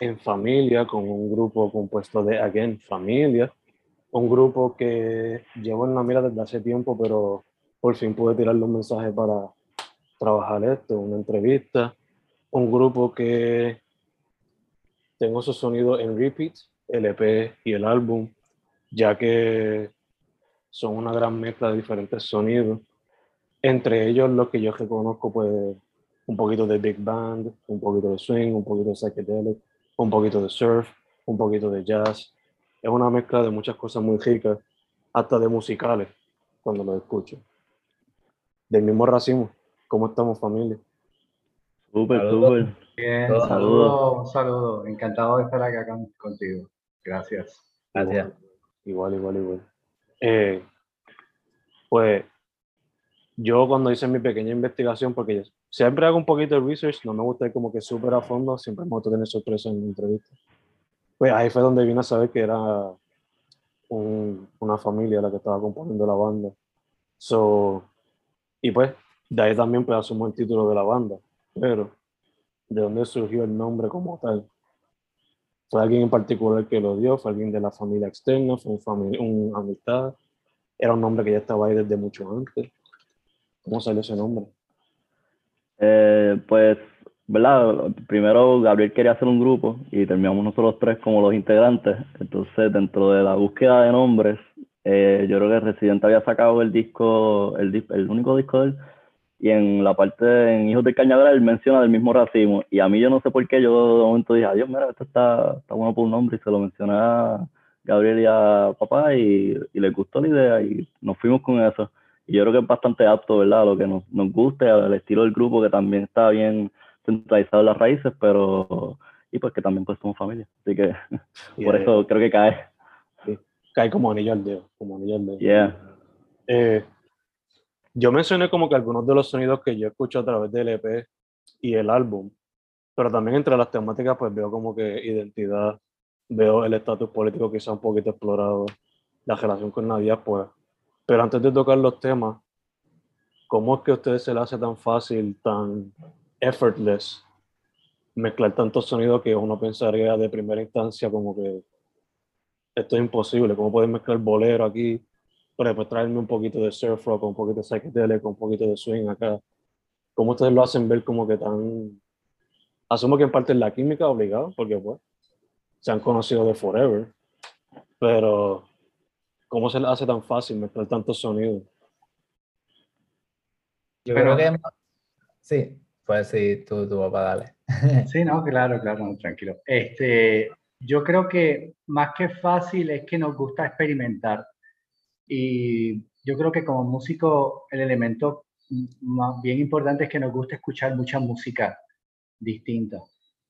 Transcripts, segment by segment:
en familia, con un grupo compuesto de, again, familia. Un grupo que llevo en la mira desde hace tiempo, pero por fin pude tirarle un mensaje para trabajar esto, una entrevista. Un grupo que tengo su sonido en repeat, el EP y el álbum, ya que son una gran mezcla de diferentes sonidos entre ellos lo que yo reconozco, pues, un poquito de big band, un poquito de swing, un poquito de psychedelic, un poquito de surf, un poquito de jazz. Es una mezcla de muchas cosas muy ricas, hasta de musicales, cuando lo escucho. Del mismo racimo, ¿cómo estamos familia? Súper, súper. Bien, Saludos. saludos, un saludo. Encantado de estar acá con- contigo. Gracias. Gracias. Igual, igual, igual. Eh, pues yo cuando hice mi pequeña investigación, porque yo siempre hago un poquito de research, no me gusta ir como que súper a fondo, siempre me gusta tener sorpresas en mi entrevista. Pues ahí fue donde vine a saber que era un- una familia la que estaba componiendo la banda. So, y pues de ahí también pues asumo el título de la banda, pero ¿de dónde surgió el nombre como tal? ¿Fue alguien en particular que lo dio? ¿Fue alguien de la familia externa? ¿Fue un, fami- un amistad? ¿Era un nombre que ya estaba ahí desde mucho antes? ¿Cómo salió ese nombre? Eh, pues, ¿verdad? Primero Gabriel quería hacer un grupo y terminamos nosotros tres como los integrantes. Entonces, dentro de la búsqueda de nombres, eh, yo creo que Residente había sacado el disco, el, el único disco de él, y en la parte de en Hijos del Cañaveral él menciona del mismo racimo. Y a mí yo no sé por qué, yo de momento dije, adiós, mira, esto está, está bueno por un nombre, y se lo mencioné a Gabriel y a papá, y, y les gustó la idea, y nos fuimos con eso. Y yo creo que es bastante apto, ¿verdad? A lo que nos, nos guste, al estilo del grupo, que también está bien centralizado en las raíces, pero. Y pues que también pues somos familia. Así que por eso creo que cae. Cae como anillo al dedo, como anillo al dedo. Yeah. Eh, yo mencioné como que algunos de los sonidos que yo escucho a través del EP y el álbum, pero también entre las temáticas pues veo como que identidad, veo el estatus político quizá un poquito explorado, la relación con la diáspora. Pero antes de tocar los temas, ¿cómo es que a ustedes se les hace tan fácil, tan effortless mezclar tantos sonidos que uno pensaría de primera instancia como que esto es imposible? ¿Cómo pueden mezclar bolero aquí? pero después traerme un poquito de surf rock, un poquito de psychedelic, un poquito de swing acá. ¿Cómo ustedes lo hacen ver como que tan... Asumo que en parte es la química obligado, porque pues se han conocido de forever, pero ¿cómo se les hace tan fácil mezclar tantos sonidos? Yo Pero- creo que sí, pues sí, tú, tu papá, dale. Sí, no, claro, claro, no, tranquilo. Este, yo creo que más que fácil es que nos gusta experimentar. Y yo creo que como músico el elemento más bien importante es que nos gusta escuchar mucha música distinta.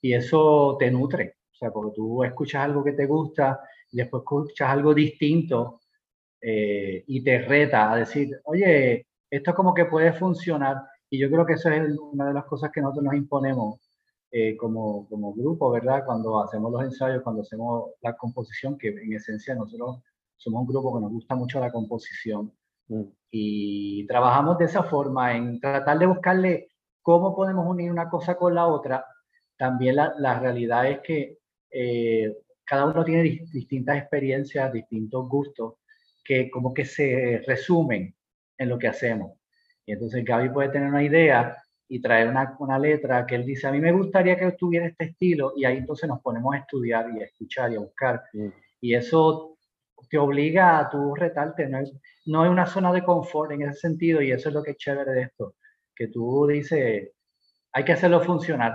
Y eso te nutre. O sea, porque tú escuchas algo que te gusta y después escuchas algo distinto eh, y te reta a decir, oye, esto como que puede funcionar. Y yo creo que eso es una de las cosas que nosotros nos imponemos eh, como, como grupo, ¿verdad? Cuando hacemos los ensayos, cuando hacemos la composición, que en esencia nosotros somos un grupo que nos gusta mucho la composición. Mm. Y trabajamos de esa forma, en tratar de buscarle cómo podemos unir una cosa con la otra. También la, la realidad es que eh, cada uno tiene distintas experiencias, distintos gustos, que como que se resumen en lo que hacemos. Y entonces Gaby puede tener una idea y traer una, una, letra que él dice, a mí me gustaría que tuviera este estilo, y ahí entonces nos ponemos a estudiar y a escuchar y a buscar. Mm. Y eso te obliga a tu retarte, no es, no es una zona de confort en ese sentido, y eso es lo que es chévere de esto, que tú dices, hay que hacerlo funcionar.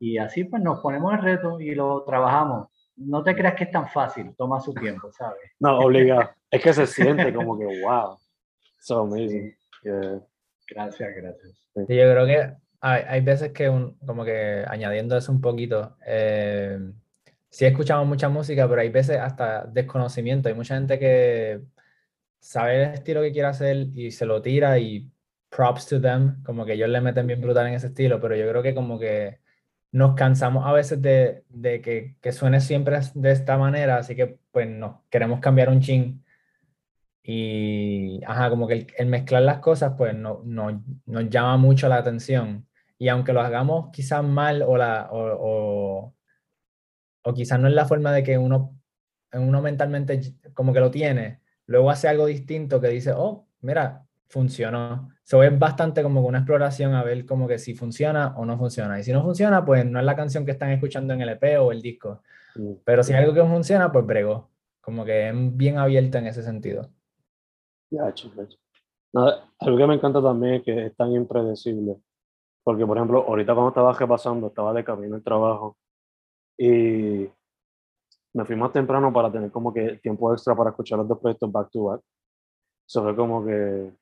Y así pues nos ponemos el reto y lo trabajamos. No te creas que es tan fácil, toma su tiempo, ¿sabes? No, obliga. Es que se siente como que, wow, so amazing. Yeah. Gracias, gracias. Sí, yo creo que hay, hay veces que, un, como que añadiendo eso un poquito, eh, sí escuchamos mucha música, pero hay veces hasta desconocimiento. Hay mucha gente que sabe el estilo que quiere hacer y se lo tira y props to them, como que ellos le meten bien brutal en ese estilo, pero yo creo que como que nos cansamos a veces de, de que, que, suene siempre de esta manera, así que pues no, queremos cambiar un chin. Y, ajá, como que el, el mezclar las cosas pues no, no, nos llama mucho la atención. Y aunque lo hagamos quizás mal o, la, o, o, o quizás no es la forma de que uno, uno mentalmente como que lo tiene, luego hace algo distinto que dice, oh, mira, funcionó. So es bastante como una exploración a ver como que si funciona o no funciona. Y si no funciona, pues no es la canción que están escuchando en el EP o el disco. Mm. Pero si es algo que funciona, pues brego. Como que es bien abierta en ese sentido. Ya, chicos. Nada, algo que me encanta también es que es tan impredecible. Porque, por ejemplo, ahorita cuando estaba repasando, estaba de camino al trabajo y me fui más temprano para tener como que tiempo extra para escuchar los dos proyectos back to back. Eso fue como que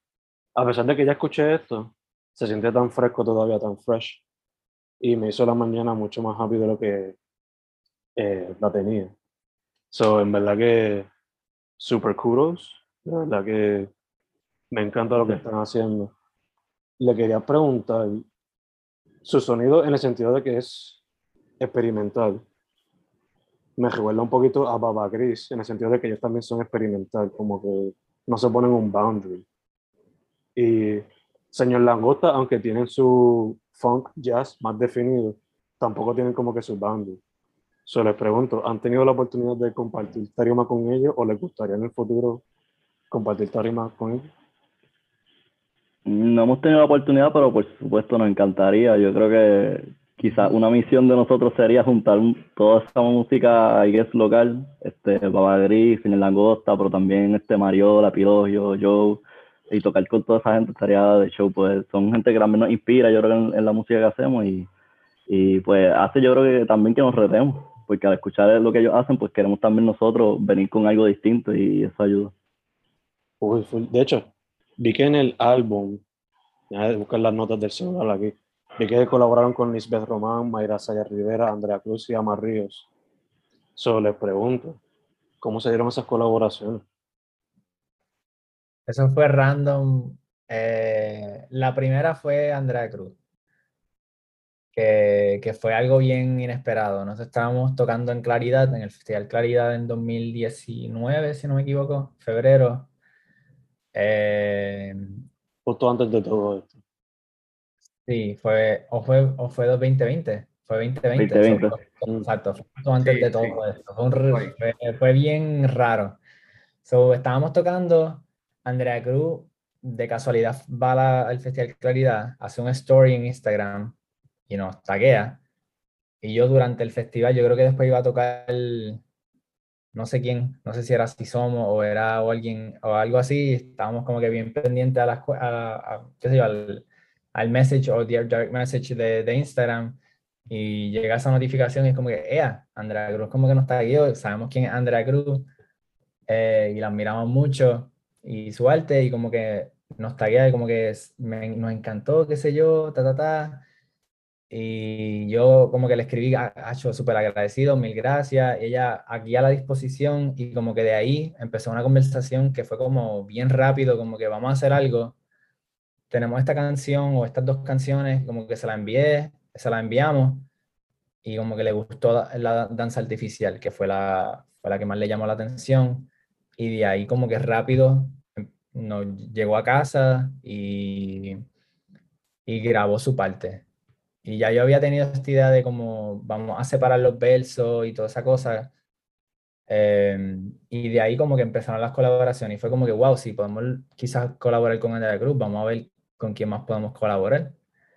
a pesar de que ya escuché esto, se siente tan fresco todavía, tan fresh. Y me hizo la mañana mucho más happy de lo que eh, la tenía. So, en verdad que super kudos. De verdad que me encanta lo que están haciendo. Le quería preguntar su sonido en el sentido de que es experimental. Me recuerda un poquito a Baba Gris en el sentido de que ellos también son experimental, como que no se ponen un boundary. Y Señor Langosta, aunque tienen su funk jazz más definido, tampoco tienen como que su band. So les pregunto, ¿han tenido la oportunidad de compartir tarima con ellos o les gustaría en el futuro compartir tarima con ellos? No hemos tenido la oportunidad, pero por supuesto nos encantaría. Yo creo que quizás una misión de nosotros sería juntar toda esa música ahí es local, este Baba Gris, Señor Langosta, pero también este Mariola, Pilogio, Joe, y tocar con toda esa gente estaría de show, pues son gente que también nos inspira, yo creo, en, en la música que hacemos y, y, pues hace yo creo que también que nos retemos, porque al escuchar lo que ellos hacen, pues queremos también nosotros venir con algo distinto y eso ayuda. De hecho, vi que en el álbum, de buscar las notas del celular aquí, vi que colaboraron con Lisbeth Román, Mayra Saya Rivera, Andrea Cruz y Amar Ríos. Solo les pregunto, ¿cómo se dieron esas colaboraciones? Eso fue random. Eh, la primera fue Andrea Cruz, que, que, fue algo bien inesperado. Nos estábamos tocando en Claridad, en el Festival Claridad en 2019, si no me equivoco, febrero. Eh, Justo antes de todo esto. Sí, fue, o fue, o fue 2020. Fue 2020. 2020. Fue, exacto, justo antes sí, de todo sí. esto. Fue, un, fue, fue, bien raro. So, estábamos tocando Andrea Cruz de casualidad va la, al Festival Claridad, hace un story en Instagram y nos taguea. Y yo durante el festival, yo creo que después iba a tocar el, no sé quién, no sé si era Si Somos o era o alguien o algo así. Estábamos como que bien pendientes a, la, a, a qué sé yo, al, al message o direct message de, de, Instagram. Y llega esa notificación y es como que, ea, Andrea Cruz como que nos tagueó, sabemos quién es Andrea Cruz eh, y la admiramos mucho y su arte y como que nos taguea y como que me, nos encantó, qué sé yo, ta, ta, ta. Y yo como que le escribí, hecho súper agradecido, mil gracias. Ella aquí a la disposición y como que de ahí empezó una conversación que fue como bien rápido, como que vamos a hacer algo. Tenemos esta canción o estas dos canciones, como que se la envié, se la enviamos y como que le gustó la danza artificial, que fue la, fue la que más le llamó la atención. Y de ahí como que rápido em, nos llegó a casa y, y grabó su parte. Y ya yo había tenido esta idea de como vamos a separar los versos y toda esa cosa. Em, y de ahí como que empezaron las colaboraciones y fue como que, wow, si podemos quizás colaborar con Andrea Cruz, vamos a ver con quién más podemos colaborar.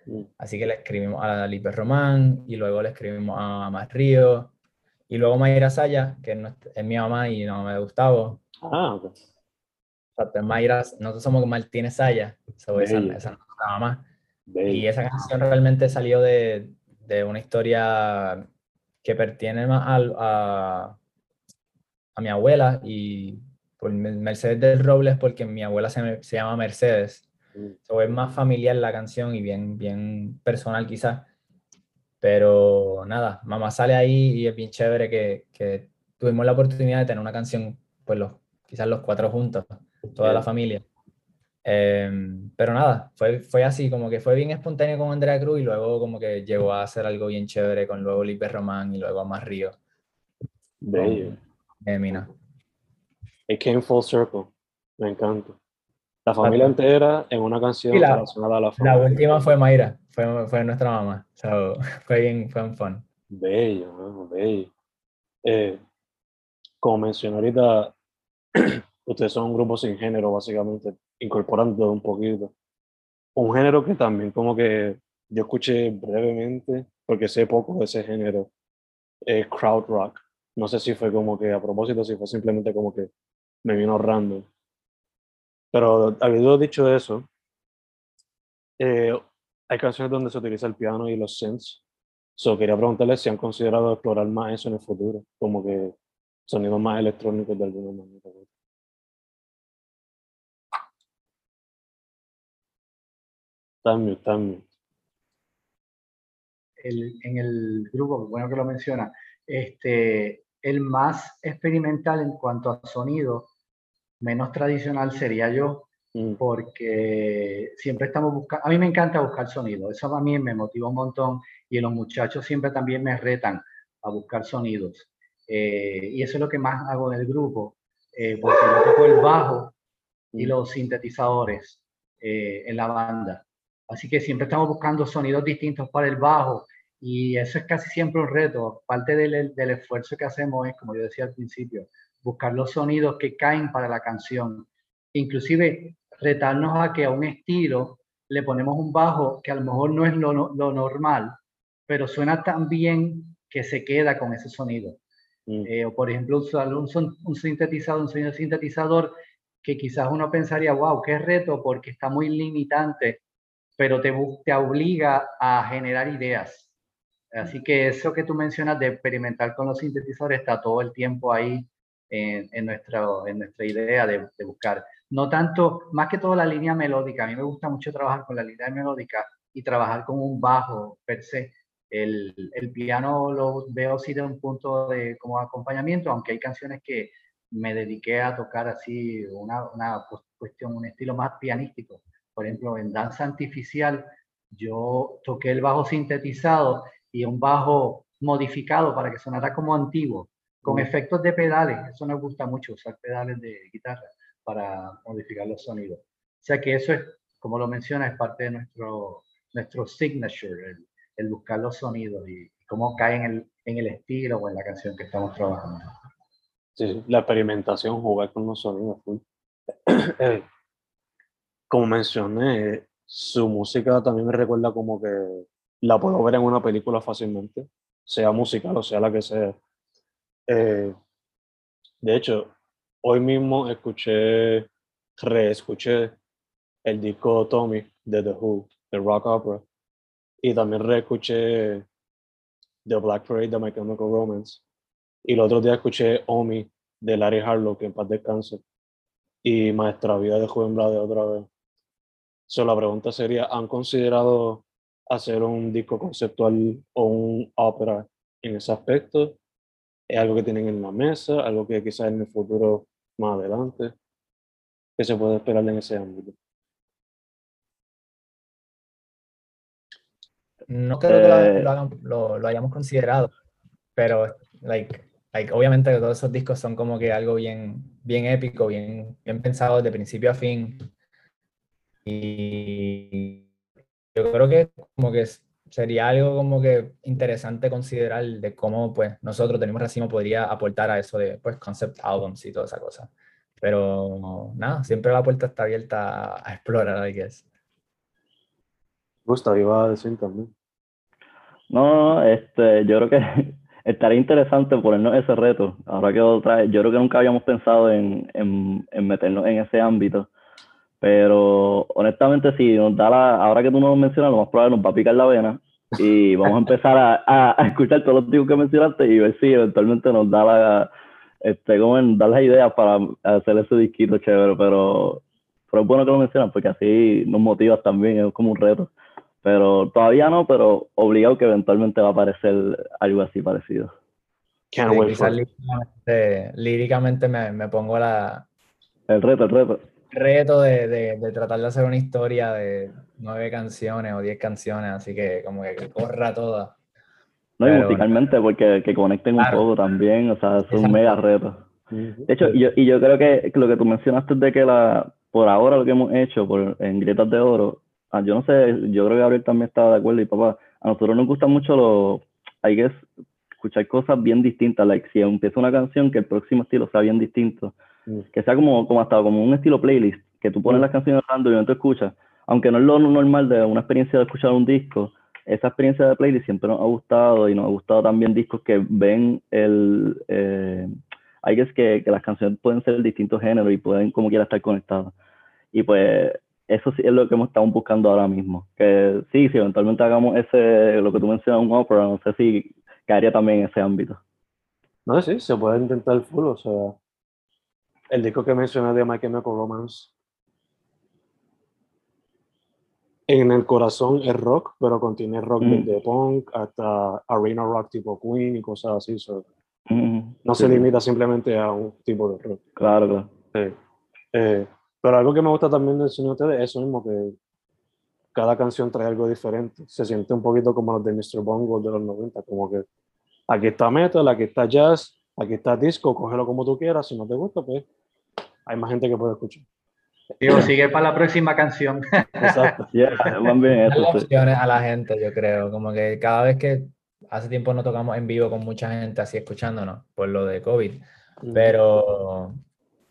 Mm. Así que le escribimos a Lipe Román y luego le escribimos a Más Río y luego Mayra Saya, que es, mi mamá y no me Gustavo. Ah, ok. Mayra, nosotros somos Martínez Saya, esa, esa es Y esa canción realmente salió de, de una historia que pertiene más a, a, mi abuela y por Mercedes del Robles porque mi abuela se, se llama Mercedes. Mm. es más familiar la canción y bien, bien personal quizás. Pero nada, mamá sale ahí y es bien chévere que, que tuvimos la oportunidad de tener una canción, pues los, quizás los cuatro juntos, toda la familia. Em, pero nada, fue, fue así, como que fue bien espontáneo con Andrea Cruz y luego como que llegó a hacer algo bien chévere con luego Lipe Román y luego a Más Río. Bello. Emina. It came full circle. Me encanta. La familia entera en una canción la, relacionada a la familia. La última fue Mayra, fue, fue nuestra mamá. So, fue bien, fue un fun. Bello, bello. Eh, como mencioné ahorita, ustedes son un grupo sin género, básicamente, incorporando un poquito. Un género que también como que yo escuché brevemente, porque sé poco de ese género, es crowd rock. No sé si fue como que a propósito, si fue simplemente como que me vino random. Pero habiendo dicho eso, eh, hay canciones donde se utiliza el piano y los synths. So, quería preguntarles si han considerado explorar más eso en el futuro, como que sonidos más electrónicos de alguna manera. También, también. El, en el grupo, bueno que lo menciona, este, el más experimental en cuanto a sonido, menos tradicional sería yo, mm. porque siempre estamos buscando, a mí me encanta buscar sonido, eso a mí me motiva un montón y los muchachos siempre también me retan a buscar sonidos. Eh, y eso es lo que más hago en el grupo, eh, porque yo toco el bajo y mm. los sintetizadores eh, en la banda. Así que siempre estamos buscando sonidos distintos para el bajo y eso es casi siempre un reto. Parte del, del esfuerzo que hacemos es, como yo decía al principio, buscar los sonidos que caen para la canción. Inclusive retarnos a que a un estilo le ponemos un bajo que a lo mejor no es lo, lo normal, pero suena tan bien que se queda con ese sonido. Mm. Eh, o por ejemplo, usar un, un, sintetizador, un sonido sintetizador que quizás uno pensaría, wow, qué reto, porque está muy limitante pero te, te obliga a generar ideas. Así que eso que tú mencionas de experimentar con los sintetizadores está todo el tiempo ahí en, en, nuestra, en nuestra idea de, de, buscar. No tanto, más que todo la línea melódica. A mí me gusta mucho trabajar con la línea melódica y trabajar con un bajo per se. El, el piano lo veo así de un punto de como acompañamiento, aunque hay canciones que me dediqué a tocar así una, una cuestión, un estilo más pianístico por ejemplo, en danza artificial, yo toqué el bajo sintetizado y un bajo modificado para que sonara como antiguo, con mm. efectos de pedales. Eso nos gusta mucho, usar pedales de guitarra para modificar los sonidos. O sea que eso es, como lo menciona, es parte de nuestro, nuestro signature, el, buscar los sonidos y cómo cae en el, en el estilo o en la canción que estamos trabajando. Sí, la experimentación, jugar con los sonidos. Eh, como mencioné, su música también me recuerda como que la puedo ver en una película fácilmente, sea musical o sea la que sea. Eh, de hecho, hoy mismo escuché, reescuché el disco Tommy de The Who, de Rock Opera, y también reescuché The Black Parade de My Chemical Romance. Y el otro día escuché Omi de Larry Harlow, que en paz descanse, y Maestra Vida de Juven Blade otra vez. So, la pregunta sería, ¿han considerado hacer un disco conceptual o un ópera en ese aspecto? ¿Es algo que tienen en la mesa? ¿Algo que quizás en el futuro más adelante? ¿Qué se puede esperar en ese ámbito? no creo que lo, Eh, lo hagan- lo- lo hayamos considerado, pero like, like, obviamente todos esos discos son como que algo bien, bien épico, bien, bien pensado de principio a fin. Y yo creo que como que sería algo como que interesante considerar de cómo pues nosotros tenemos racimo podría aportar a eso de pues concept albums y toda esa cosa. Pero nada, siempre la puerta está abierta a, explorar, I guess. Gustav iba a decir también. No, este, yo creo que estaría interesante ponernos ese reto. Ahora que otra vez, yo creo que nunca habíamos pensado en, en, en meternos en ese ámbito. Pero honestamente, si nos da la, ahora que tú nos lo mencionas, lo más probable nos va a picar la vena y vamos a empezar a, a, a escuchar todos los discos que mencionaste y ver si eventualmente nos da la, este, como en, dar las ideas para hacer ese disquito chévere. Pero, pero es bueno que lo mencionas porque así nos motivas también, es como un reto. Pero todavía no, pero obligado que eventualmente va a aparecer algo así parecido. Can't wait quizás for líricamente, líricamente me, me pongo la El reto, el reto. Reto de, de, de tratar de hacer una historia de nueve canciones o diez canciones, así que como que corra toda. No, y Pero- musicalmente, porque que conecten Claro. un poco también, o sea, es un Exacto. mega reto. De hecho, y yo, y yo creo que lo que tú mencionaste de que la, por ahora lo que hemos hecho por, en Grietas de Oro, ah, yo no sé, yo creo que Gabriel también estaba de acuerdo y papá, a nosotros nos gusta mucho lo, hay que escuchar cosas bien distintas, like si empieza una canción que el próximo estilo sea bien distinto. Que sea como, como hasta como un estilo playlist, que tú pones Mm. las canciones random y no te escuchas, aunque no es lo normal de una experiencia de escuchar un disco, esa experiencia de playlist siempre nos ha gustado y nos ha gustado también discos que ven el, eh, hay que es que, que las canciones pueden ser de distintos géneros y pueden como quiera estar conectadas. Y pues eso sí es lo que hemos estado buscando ahora mismo. Que sí, si eventualmente hagamos ese, lo que tú mencionas, un opera, no sé si caería también en ese ámbito. No, sí, se puede intentar full, o sea, el disco que mencioné de My Chemical Romance, en el corazón es rock, pero contiene rock Mm. desde punk hasta arena rock tipo Queen y cosas así, so, Mm, no sí, se limita simplemente a un tipo de rock. Claro, claro. Sí. Eh, pero algo que me gusta también del cine de ustedes es eso mismo, que cada canción trae algo diferente. Se siente un poquito como los de Mr. Bongo de los 90, como que aquí está metal, aquí está jazz, aquí está disco, cógelo como tú quieras, si no te gusta, pues hay más gente que puede escuchar. Digo, sigue para la próxima canción. Exacto. Yeah, eso, sí. opciones a la gente, yo creo, como que cada vez que hace tiempo no tocamos en vivo con mucha gente así escuchándonos por lo de COVID, pero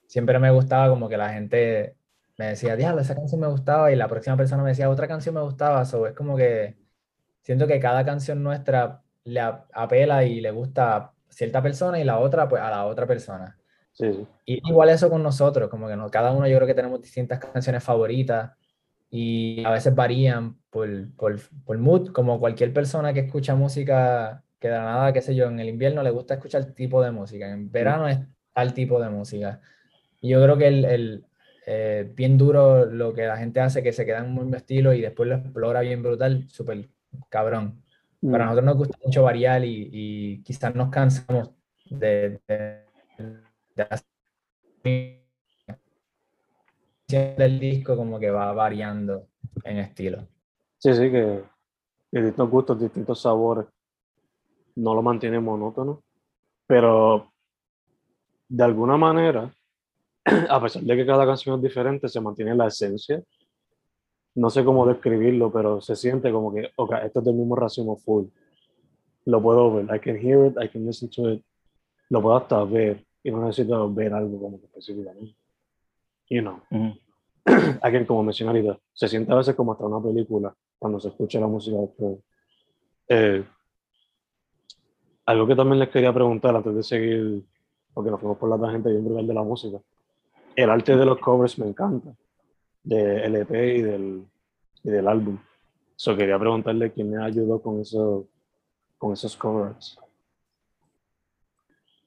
siempre me gustaba como que la gente me decía, diablo, esa canción me gustaba y la próxima persona me decía, otra canción me gustaba, so, es como que siento que cada canción nuestra le ap- apela y le gusta a cierta persona y la otra pues a la otra persona. Sí, sí. Y igual eso con nosotros, como que no, cada uno yo creo que tenemos distintas canciones favoritas y a veces varían por, por, por mood, como cualquier persona que escucha música, que de la nada, qué sé yo, en el invierno le gusta escuchar tipo de música, en verano es tal tipo de música. Y yo creo que el, el, eh, bien duro lo que la gente hace, que se queda en un mismo estilo y después lo explora bien brutal, súper cabrón. Para Mm. nosotros nos gusta mucho variar y, y quizás nos cansamos de, de, del disco como que va variando en estilo. Sí, sí, que distintos gustos, distintos sabores, no lo mantiene monótono, pero de alguna manera, a pesar de que cada canción es diferente, se mantiene la esencia. No sé cómo describirlo, pero se siente como que, ok, esto es del mismo racimo full. Lo puedo ver, I can hear it, I can listen to it. Lo puedo hasta ver, y no necesito ver algo como que específicamente. You know. Ujú. Again, como mencioné ahorita, se siente a veces como hasta una película cuando se escucha la música de ustedes. Eh, algo que también les quería preguntar antes de seguir, porque nos fuimos por la tangente bien brutal de la música. El arte de los covers me encanta, del EP y del, y del álbum. So, quería preguntarle quién me ayudó con, eso, con esos covers.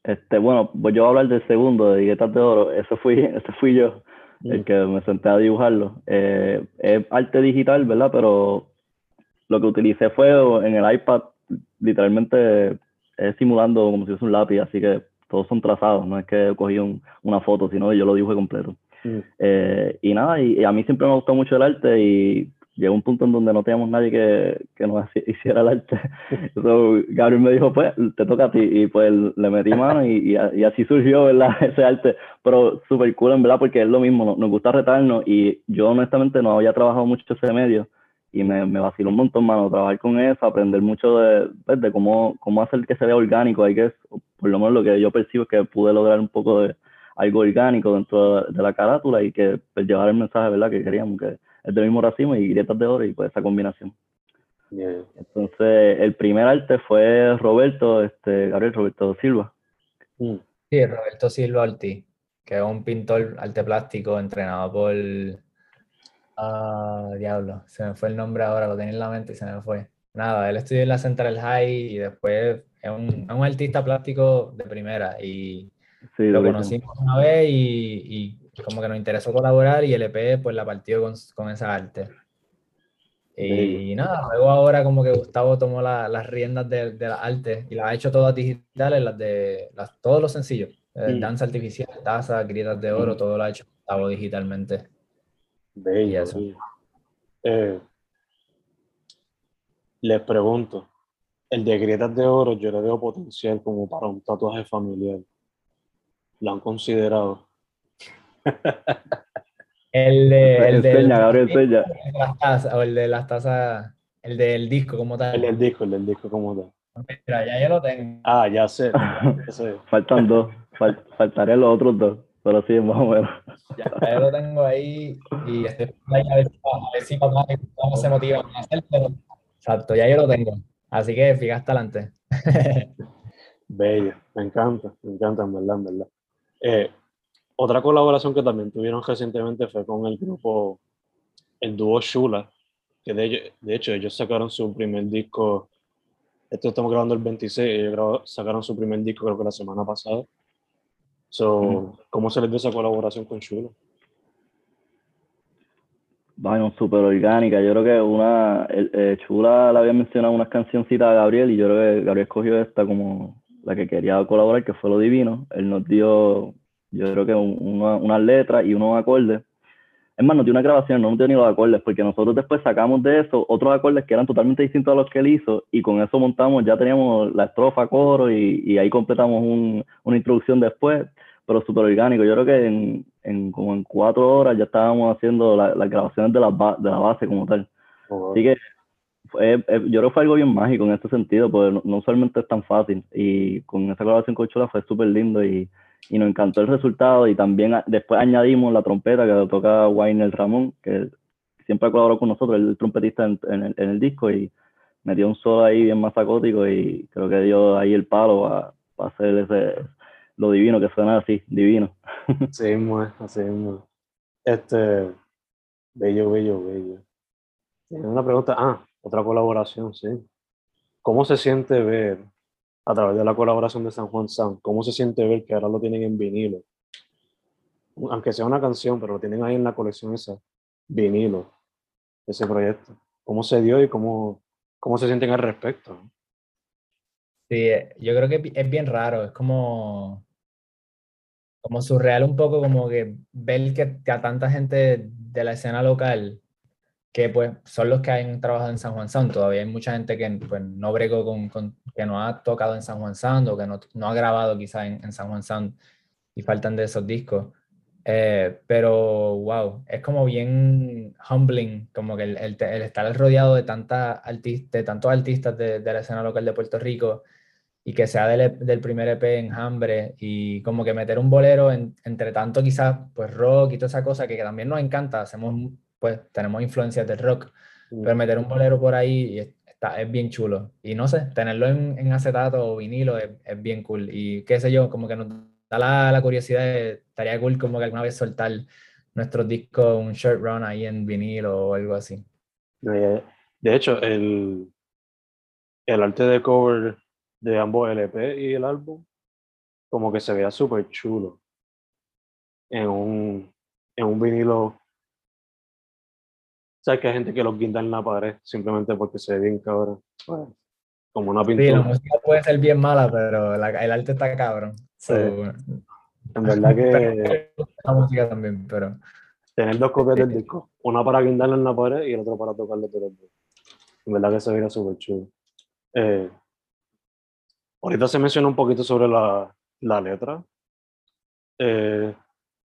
Este, bueno, pues yo voy a hablar del segundo, de Diguetas de Oro. Ese fui, ese fui yo, el Mm. que me senté a dibujarlo. Eh, es arte digital, ¿verdad? Pero lo que utilicé fue en el iPad, literalmente es simulando como si fuese un lápiz, así que todos son trazados, no es que cogí un- una foto, sino que yo lo dibujé completo. Mm. Eh, y nada, y, y a mí siempre me gustó mucho el arte y llegó un punto en donde no teníamos nadie que, que nos hiciera el arte. Entonces, Gabriel me dijo, pues, te toca a ti. Y pues le metí mano y, y, así surgió, ¿verdad? Ese arte. Pero súper cool, en verdad, porque es lo mismo, nos, gusta retarnos. Y yo, honestamente, no había trabajado mucho ese medio. Y me, me vaciló un montón, mano, trabajar con eso, aprender mucho de, pues, de cómo, cómo hacer que se vea orgánico. Hay que, por lo menos lo que yo percibo es que pude lograr un poco de algo orgánico dentro de la carátula y que pues, llevar el mensaje, ¿verdad? Que queríamos que es del mismo racimo y grietas de oro y pues esa combinación. Entonces, el primer arte fue Roberto, este, Gabriel Roberto Silva. Mm. Sí, Roberto Silva Ortiz, que es un pintor arte plástico entrenado por... Ah, diablo, se me fue el nombre ahora, lo tenía en la mente y se me fue. Nada, él estudió en la Central High y después es un, un artista plástico de primera y lo conocimos una vez y, y, como que nos interesó colaborar y el EP pues la partió con, con esa arte. Y, nada, luego ahora como que Gustavo tomó las riendas de, de la arte y las ha hecho todas digitales, las de las, todos los sencillos. Eh, danza artificial, taza, grietas de oro, todo lo ha hecho Gustavo digitalmente. Bello. Eso. Eh, les pregunto, el de grietas de oro yo le veo potencial como para un tatuaje familiar lo han considerado. El de, el de Gabriel o el de las tazas, el del disco como tal. El del disco, el del disco como tal. Mira, ya yo lo tengo. Ah, ya sé. Faltan dos. faltarían los otros dos. Pero sí, más o menos. Ya, yo lo tengo ahí y estoy a ver, si papá se motiva a hacer, pero exacto, ya yo lo tengo. Así que fíjate adelante. Bello, me encanta, me encanta, en verdad, en verdad. Eh, otra colaboración que también tuvieron recientemente fue con el grupo, el dúo Shula, que de, de hecho ellos sacaron su primer disco, esto estamos grabando el 26, ellos sacaron su primer disco creo que la semana pasada. So, ¿Cómo se les dio esa colaboración con Shula? Bueno, súper orgánica. Yo creo que una, eh, Chula le había mencionado unas cancioncitas a Gabriel y yo creo que Gabriel escogió esta como la que quería colaborar, que fue Lo Divino. Él nos dio, yo creo que unas una letras y unos acordes. Es más, nos dio una grabación, no dio ni los acordes, porque nosotros después sacamos de eso otros acordes que eran totalmente distintos a los que él hizo, y con eso montamos, ya teníamos la estrofa, coro, y, y ahí completamos un, una introducción después, pero súper orgánico. Yo creo que en, en, como en cuatro horas ya estábamos haciendo las grabaciones de la, de la base como tal. Así que yo creo que fue algo bien mágico en este sentido, porque no, solamente es tan fácil. Y con esa colaboración con Chula fue súper lindo y, y, nos encantó el resultado. Y también después añadimos la trompeta que toca Wayne Ramón, que siempre ha colaborado con nosotros, el trompetista en, el, en el, disco. Y metió un solo ahí bien más acótico y creo que dio ahí el palo para hacer ese, lo divino que suena así, divino. Sí, muy, así muy. Este, bello, bello, bello. Una pregunta, ah, otra colaboración, sí. ¿Cómo se siente ver, a través de la colaboración de San Juan San, cómo se siente ver que ahora lo tienen en vinilo? Aunque sea una canción, pero lo tienen ahí en la colección esa, vinilo, ese proyecto. ¿Cómo se dio y cómo, cómo se sienten al respecto? Sí, yo creo que es bien raro, es como, como surreal un poco, como que ver que a tanta gente de la escena local que pues son los que han trabajado en San Juan Sound. Todavía hay mucha gente que pues, no bregó con, con, que no ha tocado en San Juan Sound o que no, no ha grabado quizá en, en, San Juan Sound y faltan de esos discos. Eh, pero wow, es como bien humbling, como que el, el, estar rodeado de, tanta de tantos artistas de, de, la escena local de Puerto Rico y que sea del, del primer EP en Hambre y como que meter un bolero entre tanto quizás pues rock y toda esa cosa que, que también nos encanta, hacemos pues tenemos influencias del rock, pero meter un bolero por ahí está, es bien chulo. Y no sé, tenerlo en, en acetato o vinilo es, es, bien cool. Y qué sé yo, como que nos da la, la curiosidad, estaría cool como que alguna vez soltar nuestros discos, un short run ahí en vinilo o algo así. De hecho, el, el arte de cover de ambos LP y el álbum, como que se vea súper chulo en un, en un vinilo sabes que hay gente que los guinda en la pared simplemente porque se ve bien cabrón. Pues, como una pintura. Sí, la música puede ser bien mala, pero la, el arte está cabrón. Sí. en verdad que. La música también, pero. tener dos copias del disco, una para guindarla en la pared y el otro para tocarlo todo el En verdad que se veía súper chulo. Eh, ahorita se mencionó un poquito sobre la, la letra. Eh,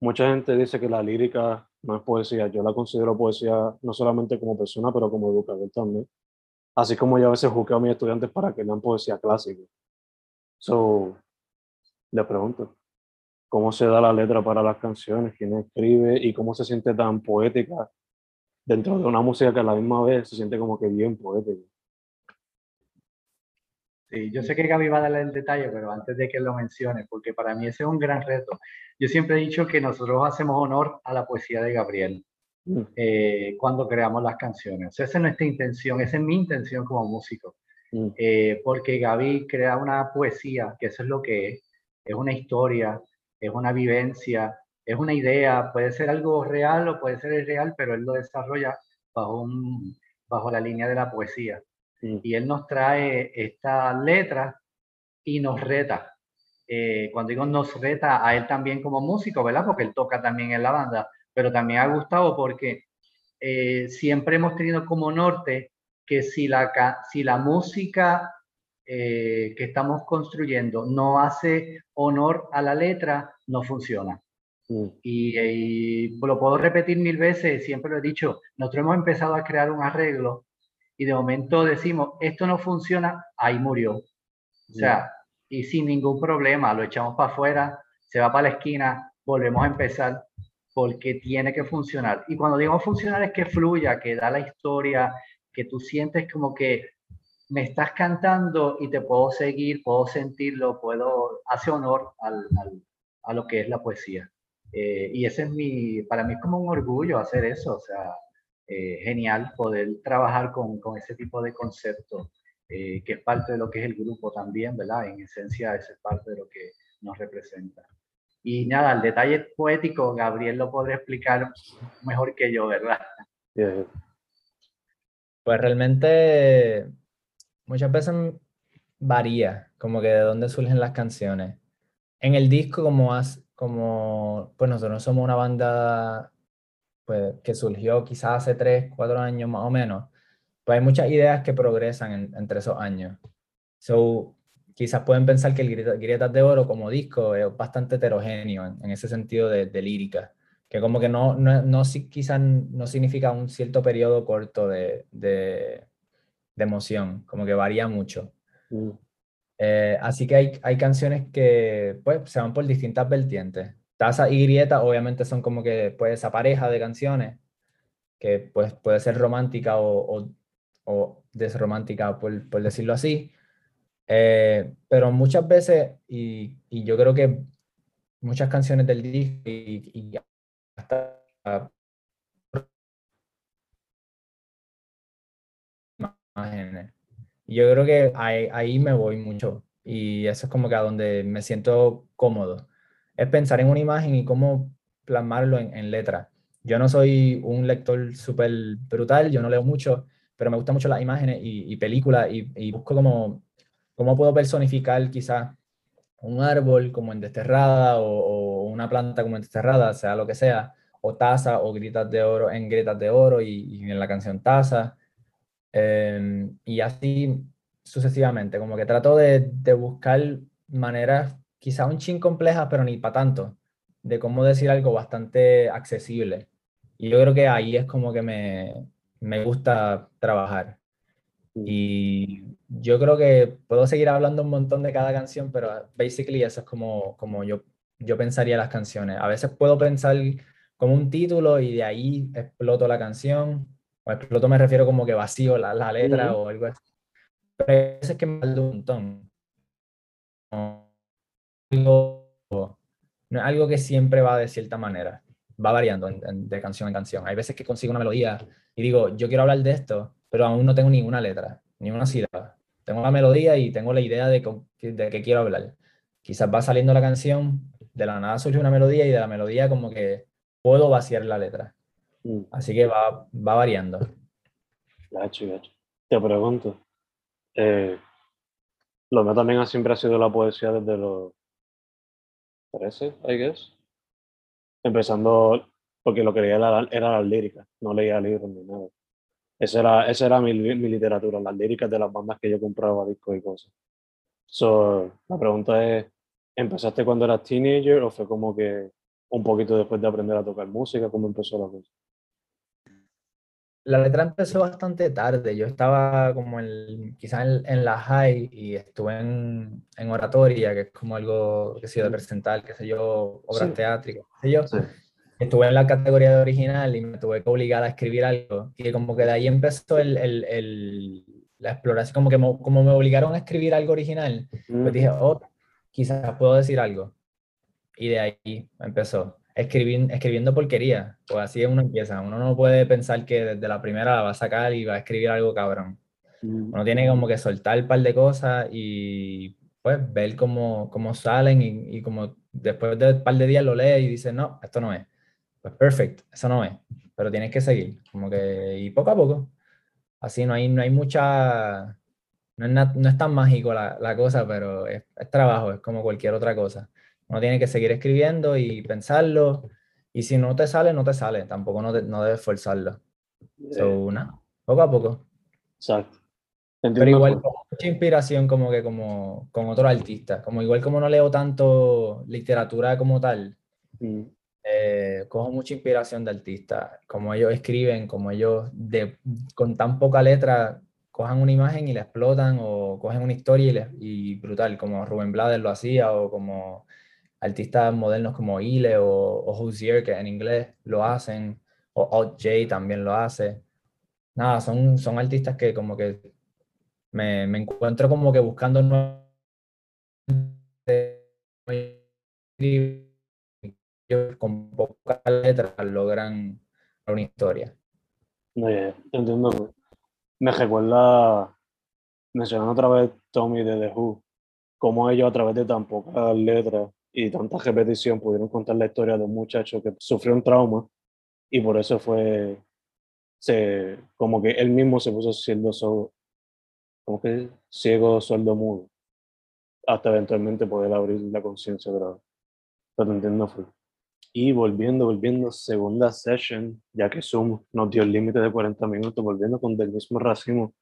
mucha gente dice que la lírica no es poesía. Yo la considero poesía no solamente como persona, pero como educador también. Así como yo a veces juzgo a mis estudiantes para que lean poesía clásica. So, le pregunto, ¿cómo se da la letra para las canciones? ¿Quién escribe? ¿Y cómo se siente tan poética dentro de una música que a la misma vez se siente como que bien poética? Sí, yo sé que Gaby va a darle el detalle, pero antes de que lo mencione, porque para mí ese es un gran reto. Yo siempre he dicho que nosotros hacemos honor a la poesía de Gabriel mm. eh, cuando creamos las canciones. esa es nuestra intención, esa es mi intención como músico. Mm. Eh, porque Gaby crea una poesía, que eso es lo que es, es una historia, es una vivencia, es una idea, puede ser algo real o puede ser irreal, pero él lo desarrolla bajo, un, bajo la línea de la poesía. Y él nos trae esta letra y nos reta. Eh, cuando digo nos reta a él también como músico, ¿verdad? Porque él toca también en la banda, pero también ha gustado porque eh, siempre hemos tenido como norte que si la, si la música eh, que estamos construyendo no hace honor a la letra, no funciona. Y, y, lo puedo repetir mil veces, siempre lo he dicho, nosotros hemos empezado a crear un arreglo y de momento decimos, esto no funciona, ahí murió. O sea, y sin ningún problema, lo echamos para afuera, se va para la esquina, volvemos a empezar, porque tiene que funcionar. Y cuando digo funcionar es que fluya, que da la historia, que tú sientes como que me estás cantando y te puedo seguir, puedo sentirlo, puedo, hace honor al, a lo que es la poesía. Eh, y ese es mi, para mí es como un orgullo hacer eso, o sea, eh, genial poder trabajar con, con, ese tipo de conceptos, eh, que es parte de lo que es el grupo también, ¿verdad? En esencia, es parte de lo que nos representa. Y nada, el detalle poético, Gabriel lo podría explicar mejor que yo, ¿verdad? Pues realmente muchas veces varía, como que de dónde surgen las canciones. En el disco, como, has, como pues nosotros somos una banda pues, que surgió quizás hace tres, cuatro años más o menos, pues hay muchas ideas que progresan entre esos años. So, quizás pueden pensar que el Grietas de Oro como disco es bastante heterogéneo en, ese sentido de, lírica, que como que no, no, no, quizás no significa un cierto periodo corto de, de, de emoción, como que varía mucho. Mm. Eh, así que hay, hay canciones que pues, se van por distintas vertientes. Taza y Grieta obviamente son como que pues esa pareja de canciones que pues puede ser romántica o, o, o desromántica por, por, decirlo así. Eh, pero muchas veces, y, y, yo creo que muchas canciones del disco y, y hasta imágenes. Yo creo que ahí, ahí me voy mucho y eso es como que a donde me siento cómodo es pensar en una imagen y cómo plasmarlo en, en letra. Yo no soy un lector súper brutal, yo no leo mucho, pero me gustan mucho las imágenes y, y películas y, busco como cómo puedo personificar quizás un árbol como en Desterrada o, una planta como en Desterrada, sea lo que sea, o taza o gritas de oro en gritas de oro y, en la canción taza. Em, y así sucesivamente, como que trato de, de buscar maneras quizá un chin compleja, pero ni para tanto, de cómo decir algo bastante accesible. Y yo creo que ahí es como que me, me gusta trabajar. Y yo creo que puedo seguir hablando un montón de cada canción, pero basically eso es como, como yo, yo pensaría las canciones. A veces puedo pensar como un título y de ahí exploto la canción. O exploto me refiero como que vacío la, la letra o algo así. Pero a veces que me un montón no es algo que siempre va de cierta manera, va variando de canción en canción. Hay veces que consigo una melodía y digo, yo quiero hablar de esto, pero aún no tengo ninguna letra, ni una sílaba. Tengo la melodía y tengo la idea de, de qué quiero hablar. Quizás va saliendo la canción, de la nada surge una melodía y de la melodía como que puedo vaciar la letra. Mm. Así que va, va variando. Te pregunto, eh, lo mío también siempre ha sido la poesía desde los 13, I guess. Empezando porque lo que leía era, era las líricas, no leía libros ni nada. Esa era, esa era mi, mi literatura, las líricas de las bandas que yo compraba, discos y cosas. So, la pregunta es, ¿empezaste cuando eras teenager o fue como que un poquito después de aprender a tocar música? ¿Cómo empezó la cosa? La letra empezó bastante tarde. Yo estaba como en, quizás en, la high y estuve en, en, oratoria, que es como algo que se de presentar, qué sé yo, obras teátricas, qué sé yo. Estuve en la categoría de original y me tuve que obligar a escribir algo. Y como que de ahí empezó el, el, la exploración, como que me, como me obligaron a escribir algo original, pues dije, oh, quizás puedo decir algo. Y de ahí empezó escribiendo, escribiendo porquería, pues así uno empieza. Uno no puede pensar que desde la primera la va a sacar y va a escribir algo cabrón. Mm. Uno tiene como que soltar un par de cosas y pues ver cómo, cómo salen y, y, como después de un par de días lo lee y dice, no, esto no es. Pues perfecto, eso no es. Pero tienes que seguir, como que, y poco a poco. Así no hay, no hay mucha, no es, no es tan mágico la, la cosa, pero es, es trabajo, es como cualquier otra cosa. Uno tiene que seguir escribiendo y pensarlo. Y si no te sale, no te sale. Tampoco no, no debes forzarlo. So, poco a poco. Exacto. Pero igual con mucha inspiración como que como con otros artistas. Como igual como no leo tanto literatura como tal, mm. eh, cojo mucha inspiración de artistas. Como ellos escriben, como ellos de, con tan poca letra cojan una imagen y la explotan o cogen una historia y, y brutal, como Rubén Blades lo hacía o como artistas modernos como Ile o, o Hozier, que en inglés lo hacen, o Alt J también lo hace. Nada, son, son artistas que como que me, me encuentro como que buscando con pocas letras logran una historia. No, entiendo. Me recuerda, mencionando otra vez Tommy de The Who, como ellos a través de tan pocas letras y tanta repetición pudieron contar la historia de un muchacho que sufrió un trauma y por eso fue, se, como que él mismo se puso siendo sordo, como que ciego, sordo, mudo, hasta eventualmente poder abrir la conciencia otra vez. Pero entiendo fue. Y volviendo, volviendo, segunda session, ya que Zoom nos dio el límite de 40 minutos, volviendo con del mismo racimo,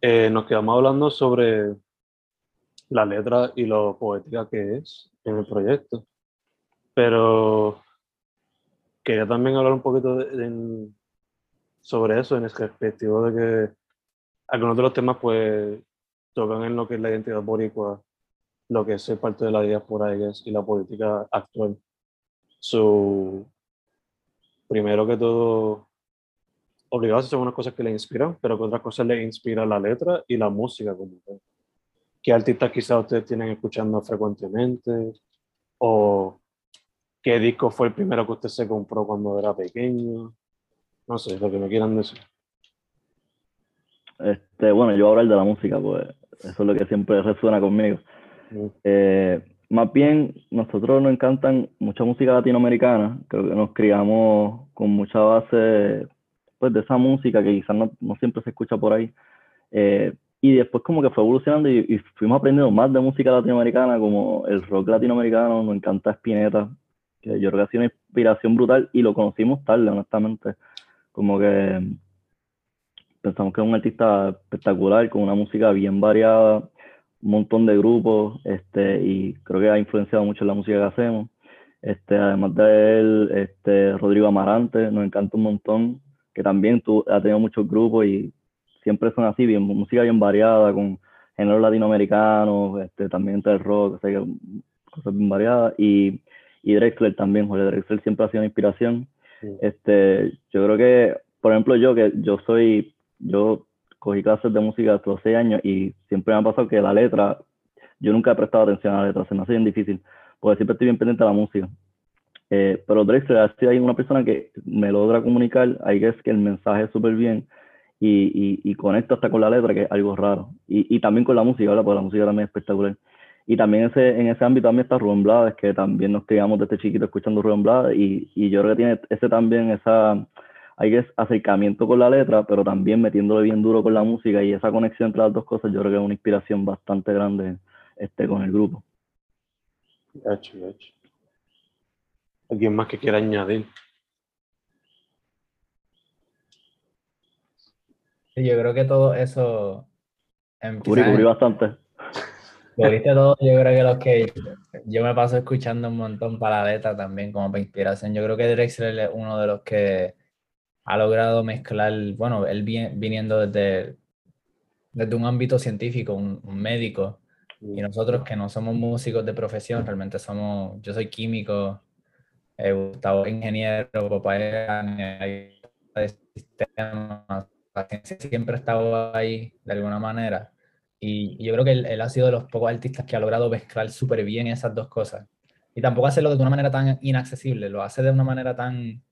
eh, nos quedamos hablando sobre la letra y lo poética que es en el proyecto. Pero quería también hablar un poquito sobre eso, en el respectivo de que algunos de los temas pues tocan en lo que es la identidad boricua, lo que es ser parte de la diáspora y la política actual. Su primero que todo, obligados hacer unas cosas que le inspiran, pero que otras cosas le inspira la letra y la música como tal. ¿Qué artistas quizás ustedes tienen escuchando frecuentemente? ¿O qué disco fue el primero que usted se compró cuando era pequeño? No sé, lo que me quieran decir. Este, bueno, yo voy a hablar de la música, pues eso es lo que siempre resuena conmigo. Mm. Eh, más bien, nosotros nos encantan mucha música latinoamericana, creo que nos criamos con mucha base pues, de esa música que quizás no, no siempre se escucha por ahí. Eh, y después como que fue evolucionando y, fuimos aprendiendo más de música latinoamericana, como el rock latinoamericano, nos encanta Spinetta, que yo creo que ha sido una inspiración brutal y lo conocimos tarde, honestamente. Como que pensamos que es un artista espectacular, con una música bien variada, un montón de grupos, este, y creo que ha influenciado mucho en la música que hacemos. Este, además de él, este, Rodrigo Amarante, nos encanta un montón, que también tú, ha tenido muchos grupos y siempre son así, bien, música bien variada, con géneros latinoamericanos, este, también del rock, o sea, cosas bien variadas. Y, y Drexler también, Jorge Drexler siempre ha sido una inspiración. Este, yo creo que, por ejemplo, yo que yo soy, yo cogí clases de música hasta los seis años y siempre me ha pasado que la letra, yo nunca he prestado atención a la letra, se me hace bien difícil, porque siempre estoy bien pendiente de la música. Eh, pero Drexler ha sido una persona que me logra comunicar, ahí es que el mensaje es súper bien y, y, conecta hasta con la letra, que es algo raro. Y, y también con la música, ¿verdad? Porque la música también es espectacular. Y también ese, en ese ámbito también está Rubén Blades, que también nos criamos desde chiquito escuchando Rubén Blades, y, y yo creo que tiene ese también, esa, hay que acercamiento con la letra, pero también metiéndole bien duro con la música, y esa conexión entre las dos cosas, yo creo que es una inspiración bastante grande este, con el grupo. ¿Alguien más que quiera añadir? Yo creo que todo eso... em, Cubrí, cubrí bastante. Cubriste todo, yo creo que los que yo me paso escuchando un montón para la letra también como para inspiración. Yo creo que Drexler es uno de los que ha logrado mezclar, bueno, él vi- viniendo desde, desde un ámbito científico, un, un médico, y nosotros que no somos músicos de profesión, realmente somos, yo soy químico, eh, Gustavo es ingeniero, papá de sistemas, la ciencia siempre ha estado ahí de alguna manera. Y yo creo que él, él ha sido de los pocos artistas que ha logrado mezclar súper bien esas dos cosas. Y tampoco hacerlo de una manera tan inaccesible, lo hace de una manera tan...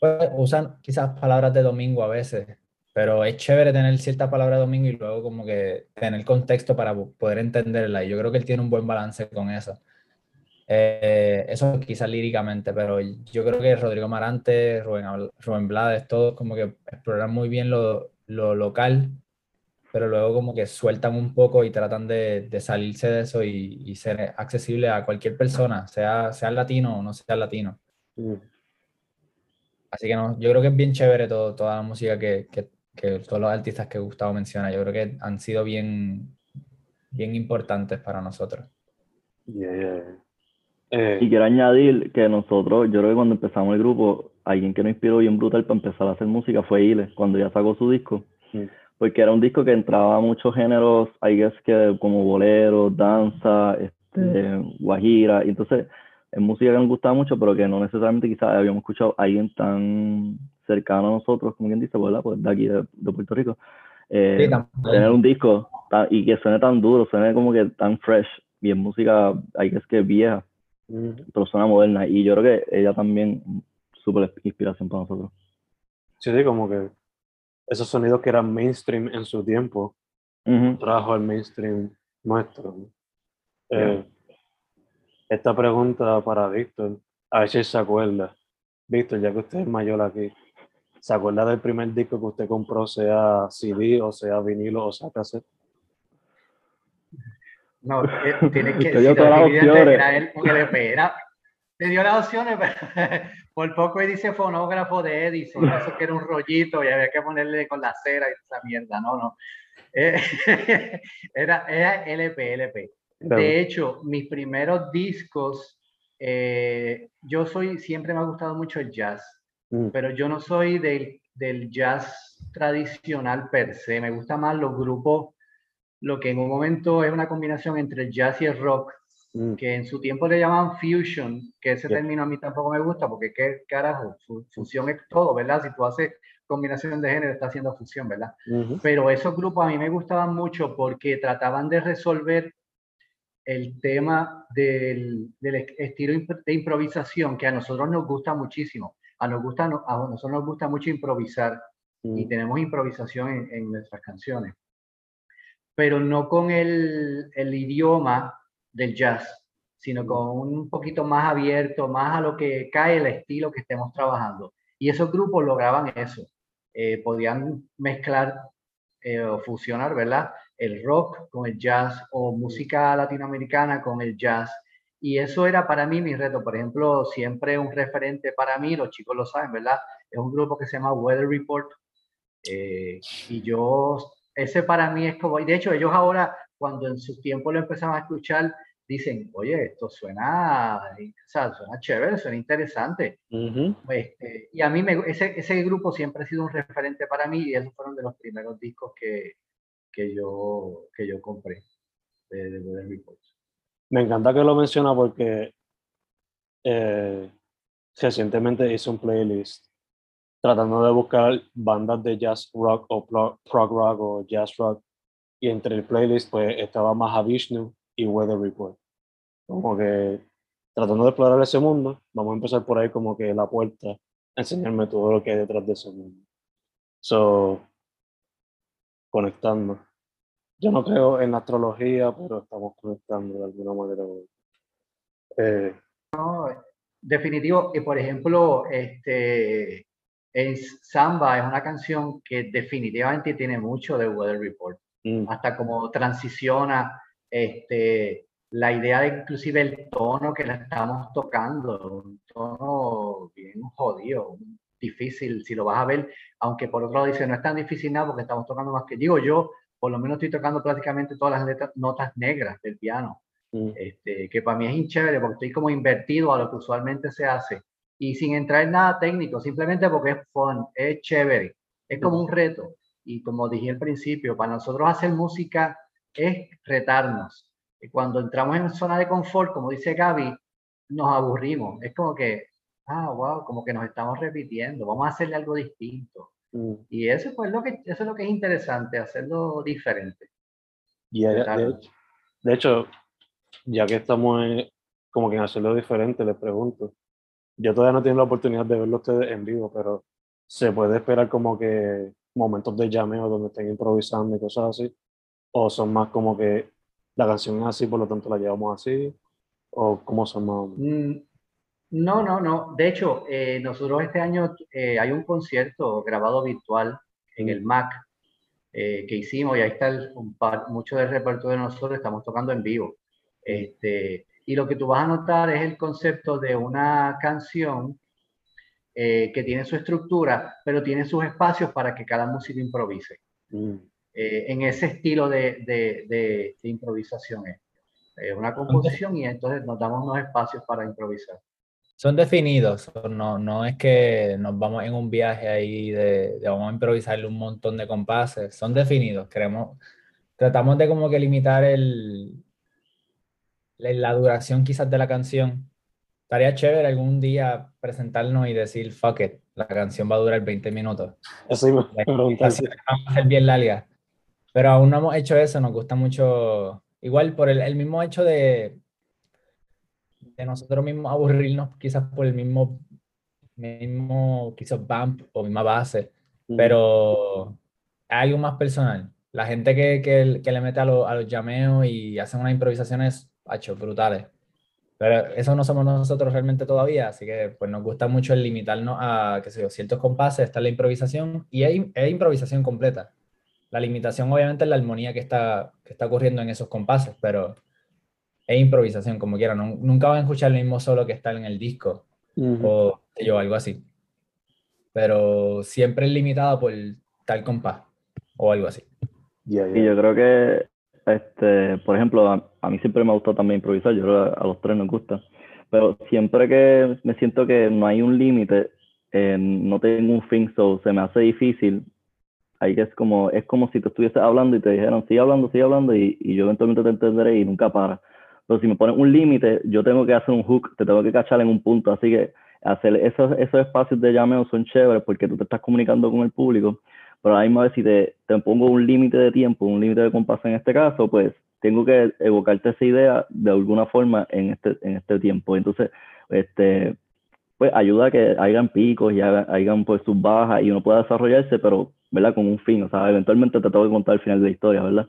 Pues, usan quizás palabras de domingo a veces, pero es chévere tener cierta palabra de domingo y luego como que tener contexto para po- poder entenderla. Y yo creo que él tiene un buen balance con eso. Eh, eso quizás líricamente, pero yo creo que Rodrigo Marante, Rubén, Rubén Blades, todos como que exploran muy bien lo, lo local, pero luego como que sueltan un poco y tratan de, de salirse de eso y, y ser accesible a cualquier persona, sea, sea latino o no sea latino. Mm. Así que no, yo creo que es bien chévere todo, toda la música que, que, que todos los artistas que Gustavo menciona, yo creo que han sido bien, bien importantes para nosotros. Yeah, yeah, yeah. Eh, Y quiero añadir que nosotros, yo creo que cuando empezamos el grupo, alguien que nos inspiró bien brutal para empezar a hacer música fue Ile, cuando ya sacó su disco. Mm. Porque era un disco que entraba a muchos géneros, I guess que como bolero, danza, este, guajira. Y entonces es música que nos gustaba mucho, pero que no necesariamente quizás habíamos escuchado a alguien tan cercano a nosotros, como quien dice, ¿verdad? Pues de aquí, de, de Puerto Rico. Eh, Sí, tener un disco y que suene tan duro, suene como que tan fresh, y es música, I guess que vieja pero suena moderna y yo creo que ella también súper inspiración para nosotros. sí, sí, como que esos sonidos que eran mainstream en su tiempo, trajo al mainstream nuestro. Eh, esta pregunta para Víctor, a ver si se acuerda. Víctor, ya que usted es mayor aquí, ¿se acuerda del primer disco que usted compró, sea CD o sea vinilo o sea cassette? No, eh, tiene que Te dio si todas las opciones. era él un LP, era- te dio las opciones, pero por poco y dice fonógrafo de Edison, eso que era un rollito y había que ponerle con la cera y esa mierda, no, no. Eh, era, era LP, LP. De hecho, mis primeros discos, eh, yo soy, siempre me ha gustado mucho el jazz, Mm, pero yo no soy del, del jazz tradicional per se, me gustan más los grupos, lo que en un momento es una combinación entre el jazz y el rock, mm, que en su tiempo le llamaban fusion, que ese Ya. término a mí tampoco me gusta, porque qué carajo, Fu- fusión es todo, ¿verdad? Si tú haces combinación de género, estás haciendo fusión, ¿verdad? Pero esos grupos a mí me gustaban mucho porque trataban de resolver el tema del, del estilo de improvisación que a nosotros nos gusta muchísimo. A, nos gusta, a nosotros nos gusta mucho improvisar y mm, tenemos improvisación en, en nuestras canciones, pero no con el, el idioma del jazz, sino con un poquito más abierto, más a lo que cae el estilo que estemos trabajando. Y esos grupos lograban eso, eh, podían mezclar eh, o fusionar, ¿verdad? El rock con el jazz o música latinoamericana con el jazz. Y eso era para mí mi reto. Por ejemplo, siempre un referente para mí, los chicos lo saben, ¿verdad? Es un grupo que se llama Weather Report. Eh, y yo, ese para mí es como, y de hecho ellos ahora, cuando en su tiempo lo empezaron a escuchar, dicen, oye, esto suena, o sea, suena chévere, suena interesante. Este, y a mí me, ese, ese grupo siempre ha sido un referente para mí y esos fueron de los primeros discos que, que, yo, que yo compré de, de Weather Report. Me encanta que lo menciona porque eh, recientemente hice un playlist tratando de buscar bandas de jazz rock o pro- prog rock o jazz rock y entre el playlist pues estaba Mahavishnu y Weather Report. Como que tratando de explorar ese mundo, vamos a empezar por ahí como que la puerta, a enseñarme todo lo que hay detrás de ese mundo. So, conectando. Yo no creo en la astrología, pero estamos conectando de alguna manera. Eh, Definitivo, y por ejemplo, este, Samba es una canción que definitivamente tiene mucho de Weather Report. mm, hasta como transiciona este, la idea de inclusive el tono que la estamos tocando, un tono bien jodido, difícil si lo vas a ver, aunque por otro lado dice, no es tan difícil nada porque estamos tocando más que, digo yo, por lo menos estoy tocando prácticamente todas las letras, notas negras del piano, Mm. este, que para mí es chévere porque estoy como invertido a lo que usualmente se hace y sin entrar en nada técnico, simplemente porque es fun, es chévere, es como un reto. Y como dije al principio, para nosotros hacer música es retarnos. Y cuando entramos en zona de confort, como dice Gaby, nos aburrimos. Es como que, ah, wow, como que nos estamos repitiendo, vamos a hacerle algo distinto. Mm. Y eso, pues, lo que, eso es lo que es interesante, hacerlo diferente. Y de, Claro. de hecho, de hecho, ya que estamos en- como que en hacerlo diferente, les pregunto. Yo todavía no he tenido la oportunidad de verlo ustedes en vivo, pero ¿se puede esperar como que momentos de llameo donde estén improvisando y cosas así? ¿O son más como que la canción es así, por lo tanto la llevamos así? ¿O cómo son más? Mm, No, no, no. De hecho, eh, nosotros este año eh, hay un concierto grabado virtual en el MAC eh, que hicimos y ahí está el- un par- mucho del repertorio de nosotros, estamos tocando en vivo. Este, y lo que tú vas a notar es el concepto de una canción eh, que tiene su estructura, pero tiene sus espacios para que cada músico improvise. Mm. Eh, en ese estilo de, de- de- de improvisación es. Eh, una composición y entonces nos damos unos espacios para improvisar. Son definidos, no, no es que nos vamos en un viaje ahí de, de vamos a improvisarle un montón de compases, son definidos, queremos, tratamos de como que limitar el, la, la duración quizás de la canción. Estaría chévere algún día presentarnos y decir, fuck it, la canción va a durar 20 minutos. Eso iba a preguntar. va a ser bien larga. Pero aún no hemos hecho eso, nos gusta mucho, igual por el, el mismo hecho de, de nosotros mismos aburrirnos quizás por el mismo, mismo quizás bump o misma base, Mm. pero hay algo más personal. La gente que, que, que le mete a, lo- a los llameos y hacen unas improvisaciones, hacho, brutales. Pero eso no somos nosotros realmente todavía, así que pues nos gusta mucho el limitarnos a, qué sé yo, ciertos compases, está la improvisación y es, es improvisación completa. La limitación obviamente es la armonía que está, que está ocurriendo en esos compases, pero es improvisación como quiera. No- nunca van a escuchar el mismo solo que está en el disco o qué sé yo, algo así. Pero siempre es limitado por tal compás o algo así. Ya, ya. Y yo creo que, este, por ejemplo, a, a mí siempre me ha gustado también improvisar, yo creo que a los tres nos gusta, pero siempre que me siento que no hay un límite, eh, no tengo un fin, so se me hace difícil, ahí es como, es como si te estuviese hablando y te dijeran, sigue hablando, sigue hablando, y, y yo eventualmente te entenderé y nunca para. Pero si me ponen un límite, yo tengo que hacer un hook, te tengo que cachar en un punto, así que hacer esos, esos espacios de llameo son chéveres porque tú te estás comunicando con el público, pero a la misma vez si te, te pongo un límite de tiempo, un límite de compás en este caso, pues tengo que evocarte esa idea de alguna forma en este, en este tiempo. Entonces, este, pues ayuda a que hayan picos y hagan, hayan pues sus bajas y uno pueda desarrollarse, pero, ¿verdad? Con un fin, o sea, eventualmente te tengo que contar el final de la historia, ¿verdad?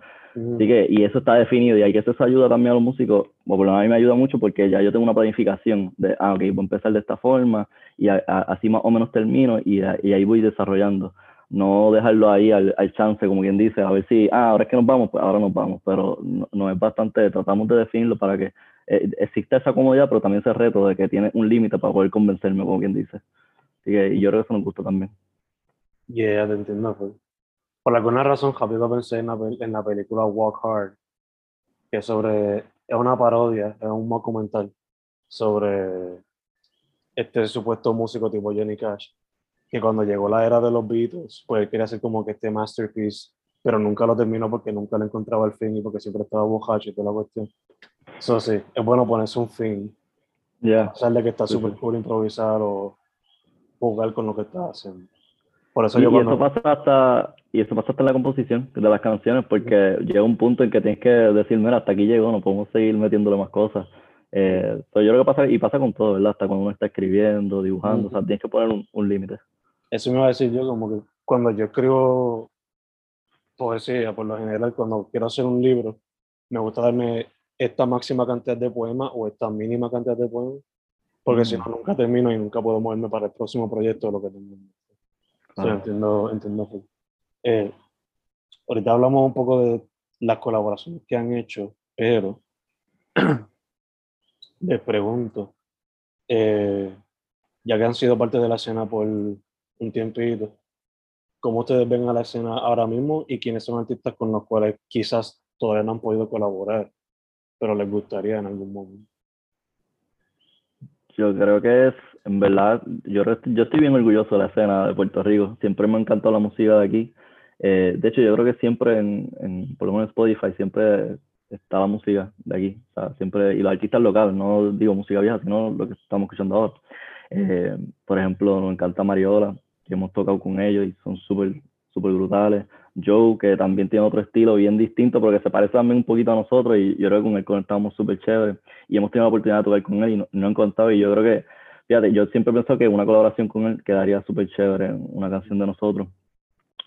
Así que, y eso está definido, y hay que eso ayuda también a los músicos, o por lo menos a mí me ayuda mucho porque ya yo tengo una planificación de, ah, ok, voy a empezar de esta forma, y a- a- así más o menos termino, y, a- y ahí voy desarrollando. No dejarlo ahí al, al chance, como quien dice, a ver si, ah, ahora es que nos vamos, pues ahora nos vamos, pero no, es bastante, tratamos de definirlo para que eh, exista esa comodidad, pero también ese reto de que tiene un límite para poder convencerme, como quien dice. Y yo creo que eso nos gusta también. Yeah, te entiendo. pues. Por alguna razón, rápido pensé en la, en la película Walk Hard, que es sobre, es una parodia, es un documental sobre este supuesto músico tipo Johnny Cash, que cuando llegó la era de los Beatles, pues él quería hacer como que este masterpiece, pero nunca lo terminó porque nunca le encontraba el fin y porque siempre estaba borracho y toda la cuestión. Eso sí, es bueno ponerse un fin, Ya. a pesar de que está Sí, súper sí. cool improvisar o jugar con lo que está haciendo. Por eso Y, yo y cuando... eso pasa hasta y eso pasa hasta la composición de las canciones porque llega un punto en que tienes que decir mira hasta aquí llegó no podemos seguir metiéndole más cosas eh, yo creo que pasa y pasa con todo verdad hasta cuando uno está escribiendo dibujando o sea tienes que poner un, un límite Eso me iba a decir yo, como que cuando yo escribo poesía, por lo general, cuando quiero hacer un libro, me gusta darme esta máxima cantidad de poemas o esta mínima cantidad de poemas, porque si no, Mm. nunca termino y nunca puedo moverme para el próximo proyecto de lo que tengo. Claro. entiendo, entiendo. Eh, ahorita hablamos un poco de las colaboraciones que han hecho, pero les pregunto, eh, ya que han sido parte de la escena por un tiempito. ¿Cómo ustedes ven a la escena ahora mismo y quiénes son artistas con los cuales quizás todavía no han podido colaborar, pero les gustaría en algún momento? Yo creo que es, en verdad, yo, yo estoy bien orgulloso de la escena de Puerto Rico. Siempre me ha encantado la música de aquí. Eh, de hecho, yo creo que siempre, en, por lo menos en Spotify, siempre está la música de aquí. Siempre, y los artistas locales, no digo música vieja, sino lo que estamos escuchando ahora. Eh, por ejemplo, nos encanta Mariola, que hemos tocado con ellos y son súper súper brutales. Joe, que también tiene otro estilo bien distinto, porque se parece también un poquito a nosotros y yo creo que con él conectamos súper chévere y hemos tenido la oportunidad de tocar con él y no, no han contado y yo creo que, fíjate, yo siempre he pensado que una colaboración con él quedaría súper chévere, una canción de nosotros.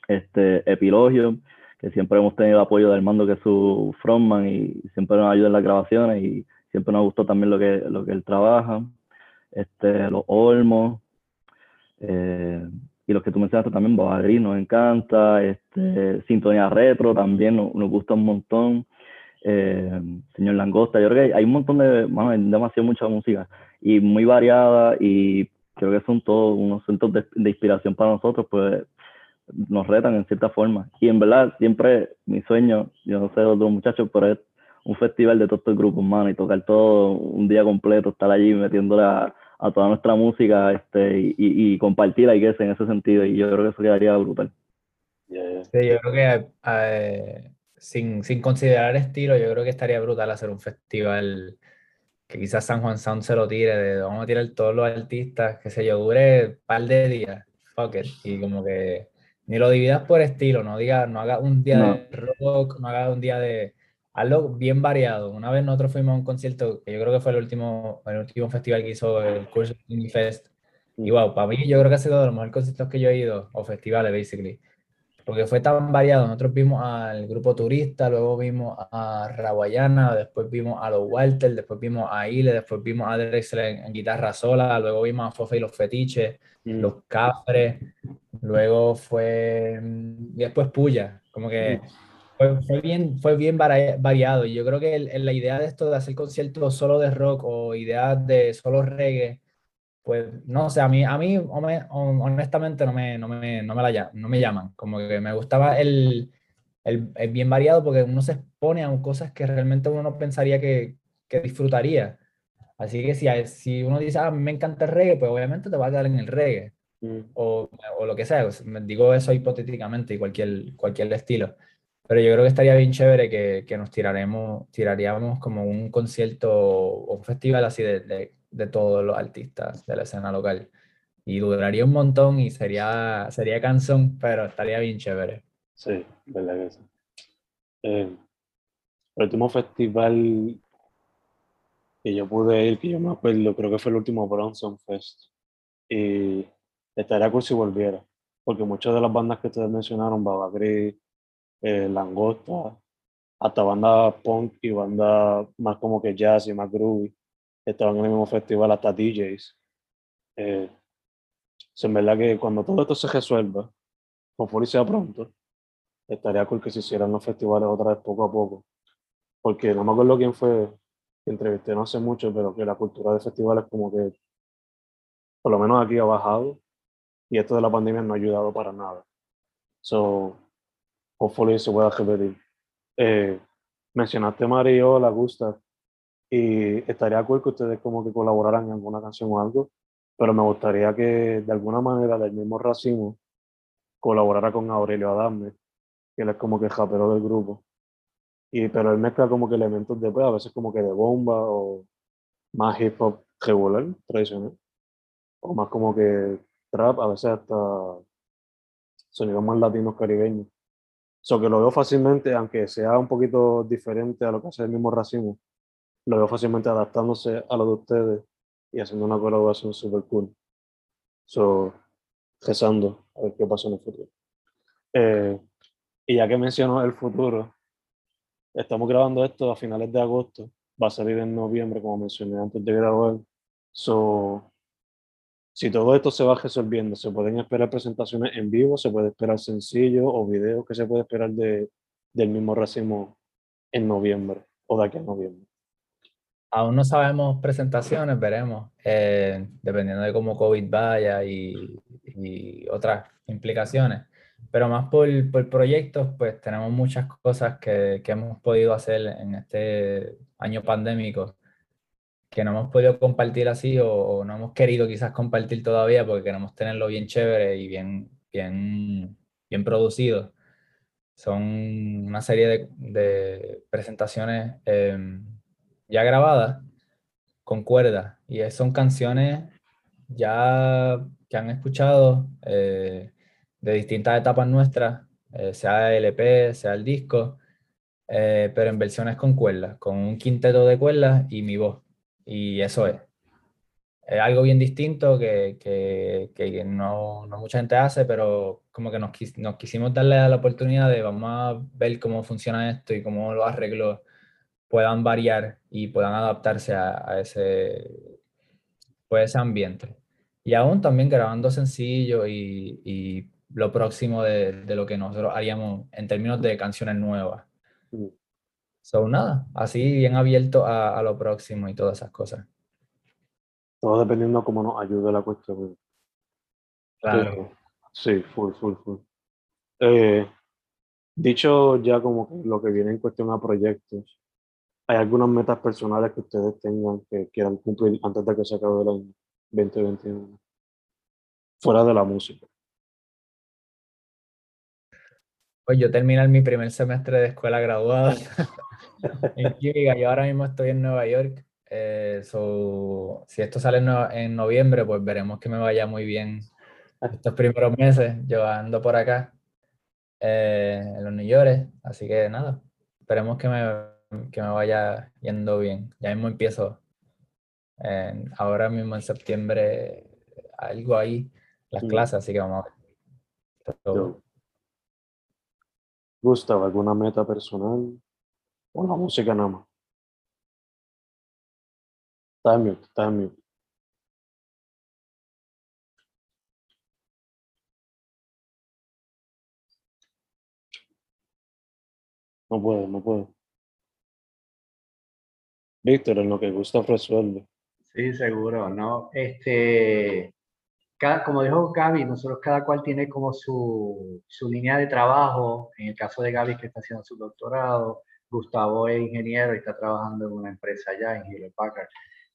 Este, Epilogio, que siempre hemos tenido el apoyo de Armando, que es su frontman y siempre nos ayuda en las grabaciones y siempre nos gustó también lo que, lo que él trabaja. Este, los Olmos, eh, y los que tú mencionaste también, Bobadri nos encanta, este, Sintonía Retro también nos, nos gusta un montón, eh, Señor Langosta, yo creo que hay un montón de, bueno, demasiado mucha música y muy variada y creo que son todos unos centros de, de, inspiración para nosotros, pues nos retan en cierta forma. Y en verdad, siempre mi sueño, yo no sé de otros muchachos, pero es un festival de todos estos grupos, mano, y tocar todo un día completo, estar allí metiéndole a, a toda nuestra música este, y, y, y compartirla y en ese sentido. Y yo creo que eso quedaría brutal. Yeah. Sí, yo creo que eh, sin, sin considerar estilo, yo creo que estaría brutal hacer un festival que quizás San Juan Sound se lo tire, de vamos a tirar todos los artistas, que se yo, dure un par de días, fuck it, y como que ni lo dividas por estilo, no diga, no haga un día no. de rock, no haga un día de, algo bien variado. Una vez nosotros fuimos a un concierto, que yo creo que fue el último, el último festival que hizo el Curso Fest. Y wow, para mí yo creo que ha sido de los mejores conciertos que yo he ido, o festivales, basically. Porque fue tan variado. Nosotros vimos al grupo turista, luego vimos a Rawayana, después vimos a los Walter, después vimos a Ile, después vimos a Drexel en, en, guitarra sola, luego vimos a Fofe y los Fetiches, mm. los Cafres, luego fue. Y después Puya. Como que. Mm fue, fue, bien, fue bien variado. Y yo creo que el, la idea de esto de hacer conciertos solo de rock o ideas de solo reggae, pues no sé, a mí, a mí honestamente no me, no me, no me, la, no me llaman. Como que me gustaba el, el, el, bien variado porque uno se expone a cosas que realmente uno no pensaría que, que disfrutaría. Así que si, si uno dice, ah, a mí me encanta el reggae, pues obviamente te va a quedar en el reggae. Mm. O, o, lo que sea. Digo eso hipotéticamente y cualquier, cualquier estilo. Pero yo creo que estaría bien chévere que, que nos tiraremos, tiraríamos como un concierto o un festival así de, de, de, todos los artistas de la escena local. Y duraría un montón y sería, sería canción, pero estaría bien chévere. Sí, verdad que sí. Eh, el último festival que yo pude ir, que yo me acuerdo, creo que fue el último Bronson Fest. Y estaría cool si volviera, porque muchas de las bandas que ustedes mencionaron, Baba Gris, eh, Langosta, hasta banda punk y banda más como que jazz y más groovy, estaban en el mismo festival, hasta DJs. Eh, en verdad que cuando todo esto se resuelva, por sea pronto, estaría cool que se hicieran los festivales otra vez poco a poco. Porque no me acuerdo quién fue que entrevisté no hace mucho, pero que la cultura de festivales como que por lo menos aquí ha bajado y esto de la pandemia no ha ayudado para nada. So, hopefully se pueda repetir. Eh, mencionaste Mario, la gusta, y estaría cool que ustedes como que colaboraran en alguna canción o algo, pero me gustaría que de alguna manera del mismo racimo colaborara con Aurelio Adame, que él es como que el japero del grupo. Y, pero él mezcla como que elementos de, pues, a veces como que de bomba o más hip hop regular, tradicional, o más como que trap, a veces hasta sonidos más latinos caribeños. So que lo veo fácilmente, aunque sea un poquito diferente a lo que hace el mismo racimo, lo veo fácilmente adaptándose a lo de ustedes y haciendo una colaboración super cool. So, rezando a ver qué pasa en el futuro. Eh, y ya que menciono el futuro, estamos grabando esto a finales de agosto, va a salir en noviembre, como mencioné antes de grabar. So, si todo esto se va resolviendo, se pueden esperar presentaciones en vivo, se puede esperar sencillo o videos que se puede esperar de, del mismo racimo en noviembre o de aquí a noviembre. Aún no sabemos presentaciones, veremos, eh, dependiendo de cómo COVID vaya y, y otras implicaciones. Pero más por, por proyectos, pues tenemos muchas cosas que, que hemos podido hacer en este año pandémico que no hemos podido compartir así o, no hemos querido quizás compartir todavía porque queremos tenerlo bien chévere y bien, bien, bien producido. Son una serie de, de presentaciones em, ya grabadas con cuerdas y son canciones ya que han escuchado eh, de distintas etapas nuestras, eh, sea el EP, sea el disco, eh, pero en versiones con cuerdas, con un quinteto de cuerdas y mi voz. Y eso es. Es algo bien distinto que, que, que no, no, mucha gente hace, pero como que nos, nos, quisimos darle la oportunidad de vamos a ver cómo funciona esto y cómo los arreglos puedan variar y puedan adaptarse a, a ese, pues, ese ambiente. Y aún también grabando sencillo y, y lo próximo de, de, lo que nosotros haríamos en términos de canciones nuevas. So, nada, así bien abierto a, a, lo próximo y todas esas cosas. Todo dependiendo de cómo nos ayude la cuestión. Claro. Sí, full, full, full. Eh, dicho ya como que lo que viene en cuestión a proyectos, ¿hay algunas metas personales que ustedes tengan que quieran cumplir antes de que se acabe el año 2021? Fuera de la música. Pues yo terminar mi primer semestre de escuela graduada en química. Yo ahora mismo estoy en Nueva York. Eh, si esto sale en, noviembre, pues veremos que me vaya muy bien estos primeros meses. Yo ando por acá eh, en los New York. Así que nada, esperemos que me, que me vaya yendo bien. Ya mismo empiezo ahora mismo en septiembre algo ahí, las mm. clases, así que vamos a ver. Gustavo, ¿alguna meta personal? ¿O la música nada más? Está en mute, está en mute. No puedo, no puedo. Víctor, en lo que gusta resuelve. Sí, seguro, ¿no? Este, como dijo Gaby, nosotros cada cual tiene como su, su, línea de trabajo. En el caso de Gaby, que está haciendo su doctorado, Gustavo es ingeniero y está trabajando en una empresa allá, en Hewlett Packard.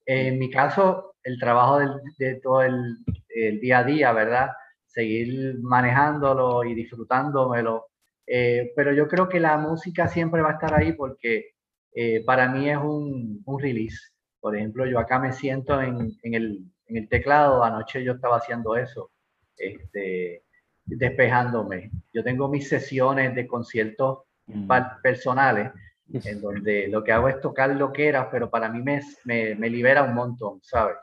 En mi caso, el trabajo del, de todo el, el, día a día, ¿verdad? Seguir manejándolo y disfrutándomelo. Eh, pero yo creo que la música siempre va a estar ahí porque eh, para mí es un, un, release. Por ejemplo, yo acá me siento en, en el en el teclado, anoche yo estaba haciendo eso, este, despejándome. Yo tengo mis sesiones de conciertos. Personales, en donde lo que hago es tocar lo que era, pero para mí me, me, libera un montón, ¿sabes?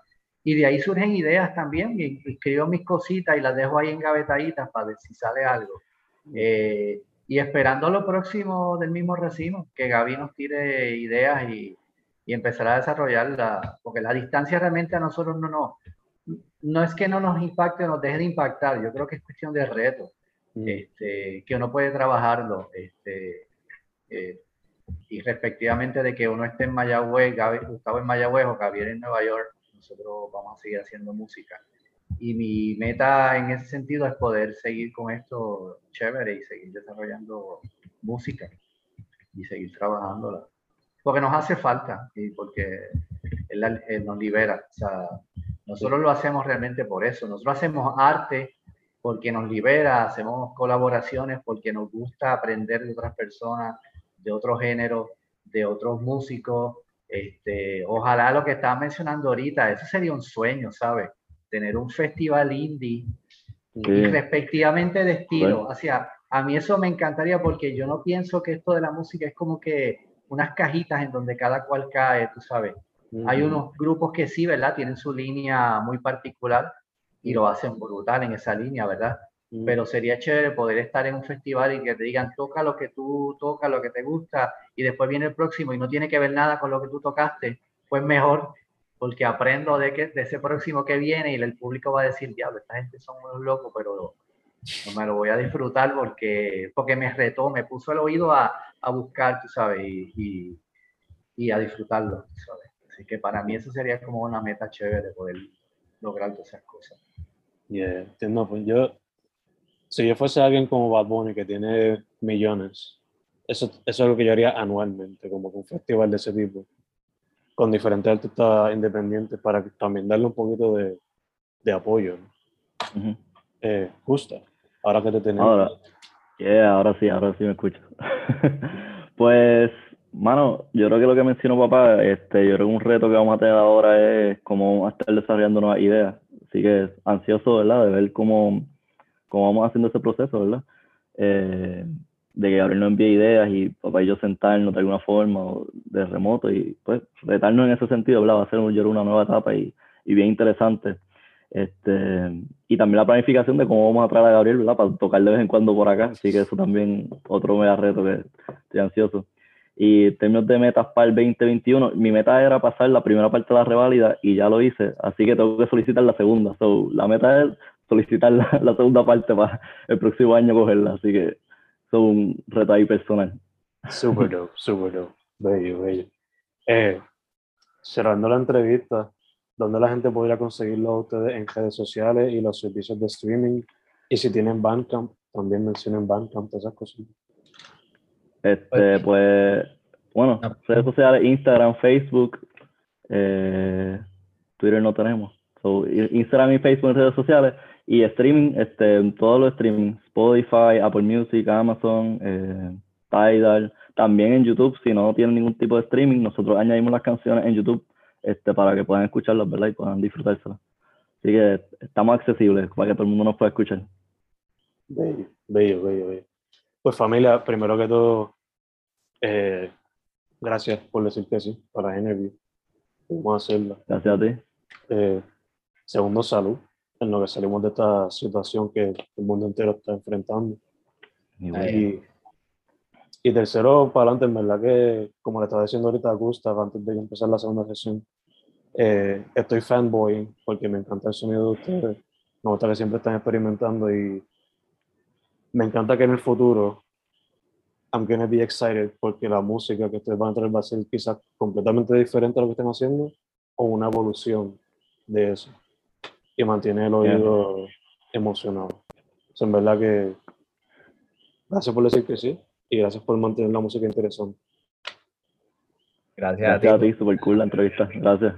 Y de ahí surgen ideas también, y escribo mis cositas y las dejo ahí engavetaditas para ver si sale algo. Eh, y esperando lo próximo del mismo racimo, que Gaby nos tire ideas y, y empezar a desarrollarla, porque la distancia realmente a nosotros no, no, no es que no nos impacte o nos deje de impactar, yo creo que es cuestión de reto, mm. este, que uno puede trabajarlo, este, eh, y respectivamente de que uno esté en Mayagüez, Gustavo en Mayagüez o Javier en Nueva York, nosotros vamos a seguir haciendo música. Y mi meta en ese sentido es poder seguir con esto chévere y seguir desarrollando música y seguir trabajándola porque nos hace falta y porque él, nos libera. O sea, nosotros lo hacemos realmente por eso. Nosotros hacemos arte porque nos libera, hacemos colaboraciones porque nos gusta aprender de otras personas, de otros géneros, de otros músicos. Este, ojalá lo que estaba mencionando ahorita, eso sería un sueño, ¿sabes? Tener un festival indie y respectivamente de estilo. O sea, a mí eso me encantaría porque yo no pienso que esto de la música es como que unas cajitas en donde cada cual cae, tú sabes. Hay unos grupos que sí, ¿verdad? Tienen su línea muy particular y lo hacen brutal en esa línea, ¿verdad? Pero sería chévere poder estar en un festival y que te digan, toca lo que tú tocas, lo que te gusta, y después viene el próximo y no tiene que ver nada con lo que tú tocaste, pues mejor, porque aprendo de, que, de ese próximo que viene y el público va a decir, diablo, esta gente son unos locos, pero no me lo voy a disfrutar porque, porque me retó, me puso el oído a, a buscar, tú sabes, y, y, a disfrutarlo, sabes. Así que para mí eso sería como una meta chévere de poder lograr todas esas cosas. Yeah, entiendo. Pues yo, si yo fuese alguien como Bad Bunny que tiene millones, eso, eso es algo que yo haría anualmente, como un festival de ese tipo, con diferentes artistas independientes para también darle un poquito de, de apoyo. ¿no? Eh, justa, ahora que te tenemos. Ahora, yeah, ahora sí, ahora sí me escucho. pues, mano, yo creo que lo que mencionó papá, este, yo creo que un reto que vamos a tener ahora es cómo vamos a estar desarrollando nuevas ideas. Así que ansioso, ¿verdad? De ver cómo, cómo vamos haciendo ese proceso, ¿verdad? Eh, de que Gabriel nos envíe ideas y papá y yo sentarnos de alguna forma o de remoto y pues retarnos en ese sentido, ¿verdad? Va a ser yo una nueva etapa y, y bien interesante. Este, y también la planificación de cómo vamos a traer a Gabriel, ¿verdad? Para tocar de vez en cuando por acá. Así que eso también otro mega reto que estoy ansioso. Y en términos de metas para el 2021, mi meta era pasar la primera parte de la reválida y ya lo hice. Así que tengo que solicitar la segunda. So, la meta es solicitar la, la segunda parte para el próximo año cogerla. Así que es un reto ahí personal. Super dope, super dope. Bello, bello. Eh, cerrando la entrevista, ¿dónde la gente podría conseguirlo a ustedes en redes sociales y los servicios de streaming? Y si tienen Bandcamp, también mencionen Bandcamp, esas cosas. Este, pues, bueno, Ah. redes sociales, Instagram, Facebook, eh, Twitter no tenemos. So, Instagram y Facebook en redes sociales y streaming, este, en todos los streaming, Spotify, Apple Music, Amazon, eh, Tidal, también en YouTube, si no tienen ningún tipo de streaming, nosotros añadimos las canciones en YouTube, este, para que puedan escucharlas, ¿verdad? Y puedan disfrutárselas. Así que estamos accesibles para que todo el mundo nos pueda escuchar. Bello, bello, bello, bello. Pues familia, primero que todo, eh, gracias por decir que sí para la interview. Vamos a hacerla. Gracias a ti. Eh, segundo, salud, en lo que salimos de esta situación que el mundo entero está enfrentando. Y, y tercero, para adelante, en verdad que, como le estaba diciendo ahorita a Gustav, antes de empezar la segunda sesión, eh, estoy fanboy porque me encanta el sonido de ustedes. Me gusta que siempre están experimentando y me encanta que en el futuro, I'm gonna be excited porque la música que ustedes van a traer va a ser quizás completamente diferente a lo que están haciendo o una evolución de eso. Y mantiene el oído emocionado. O sea, en verdad que gracias por decir que sí y gracias por mantener la música interesante. Gracias a ti. Gracias a ti, super cool la entrevista. Gracias.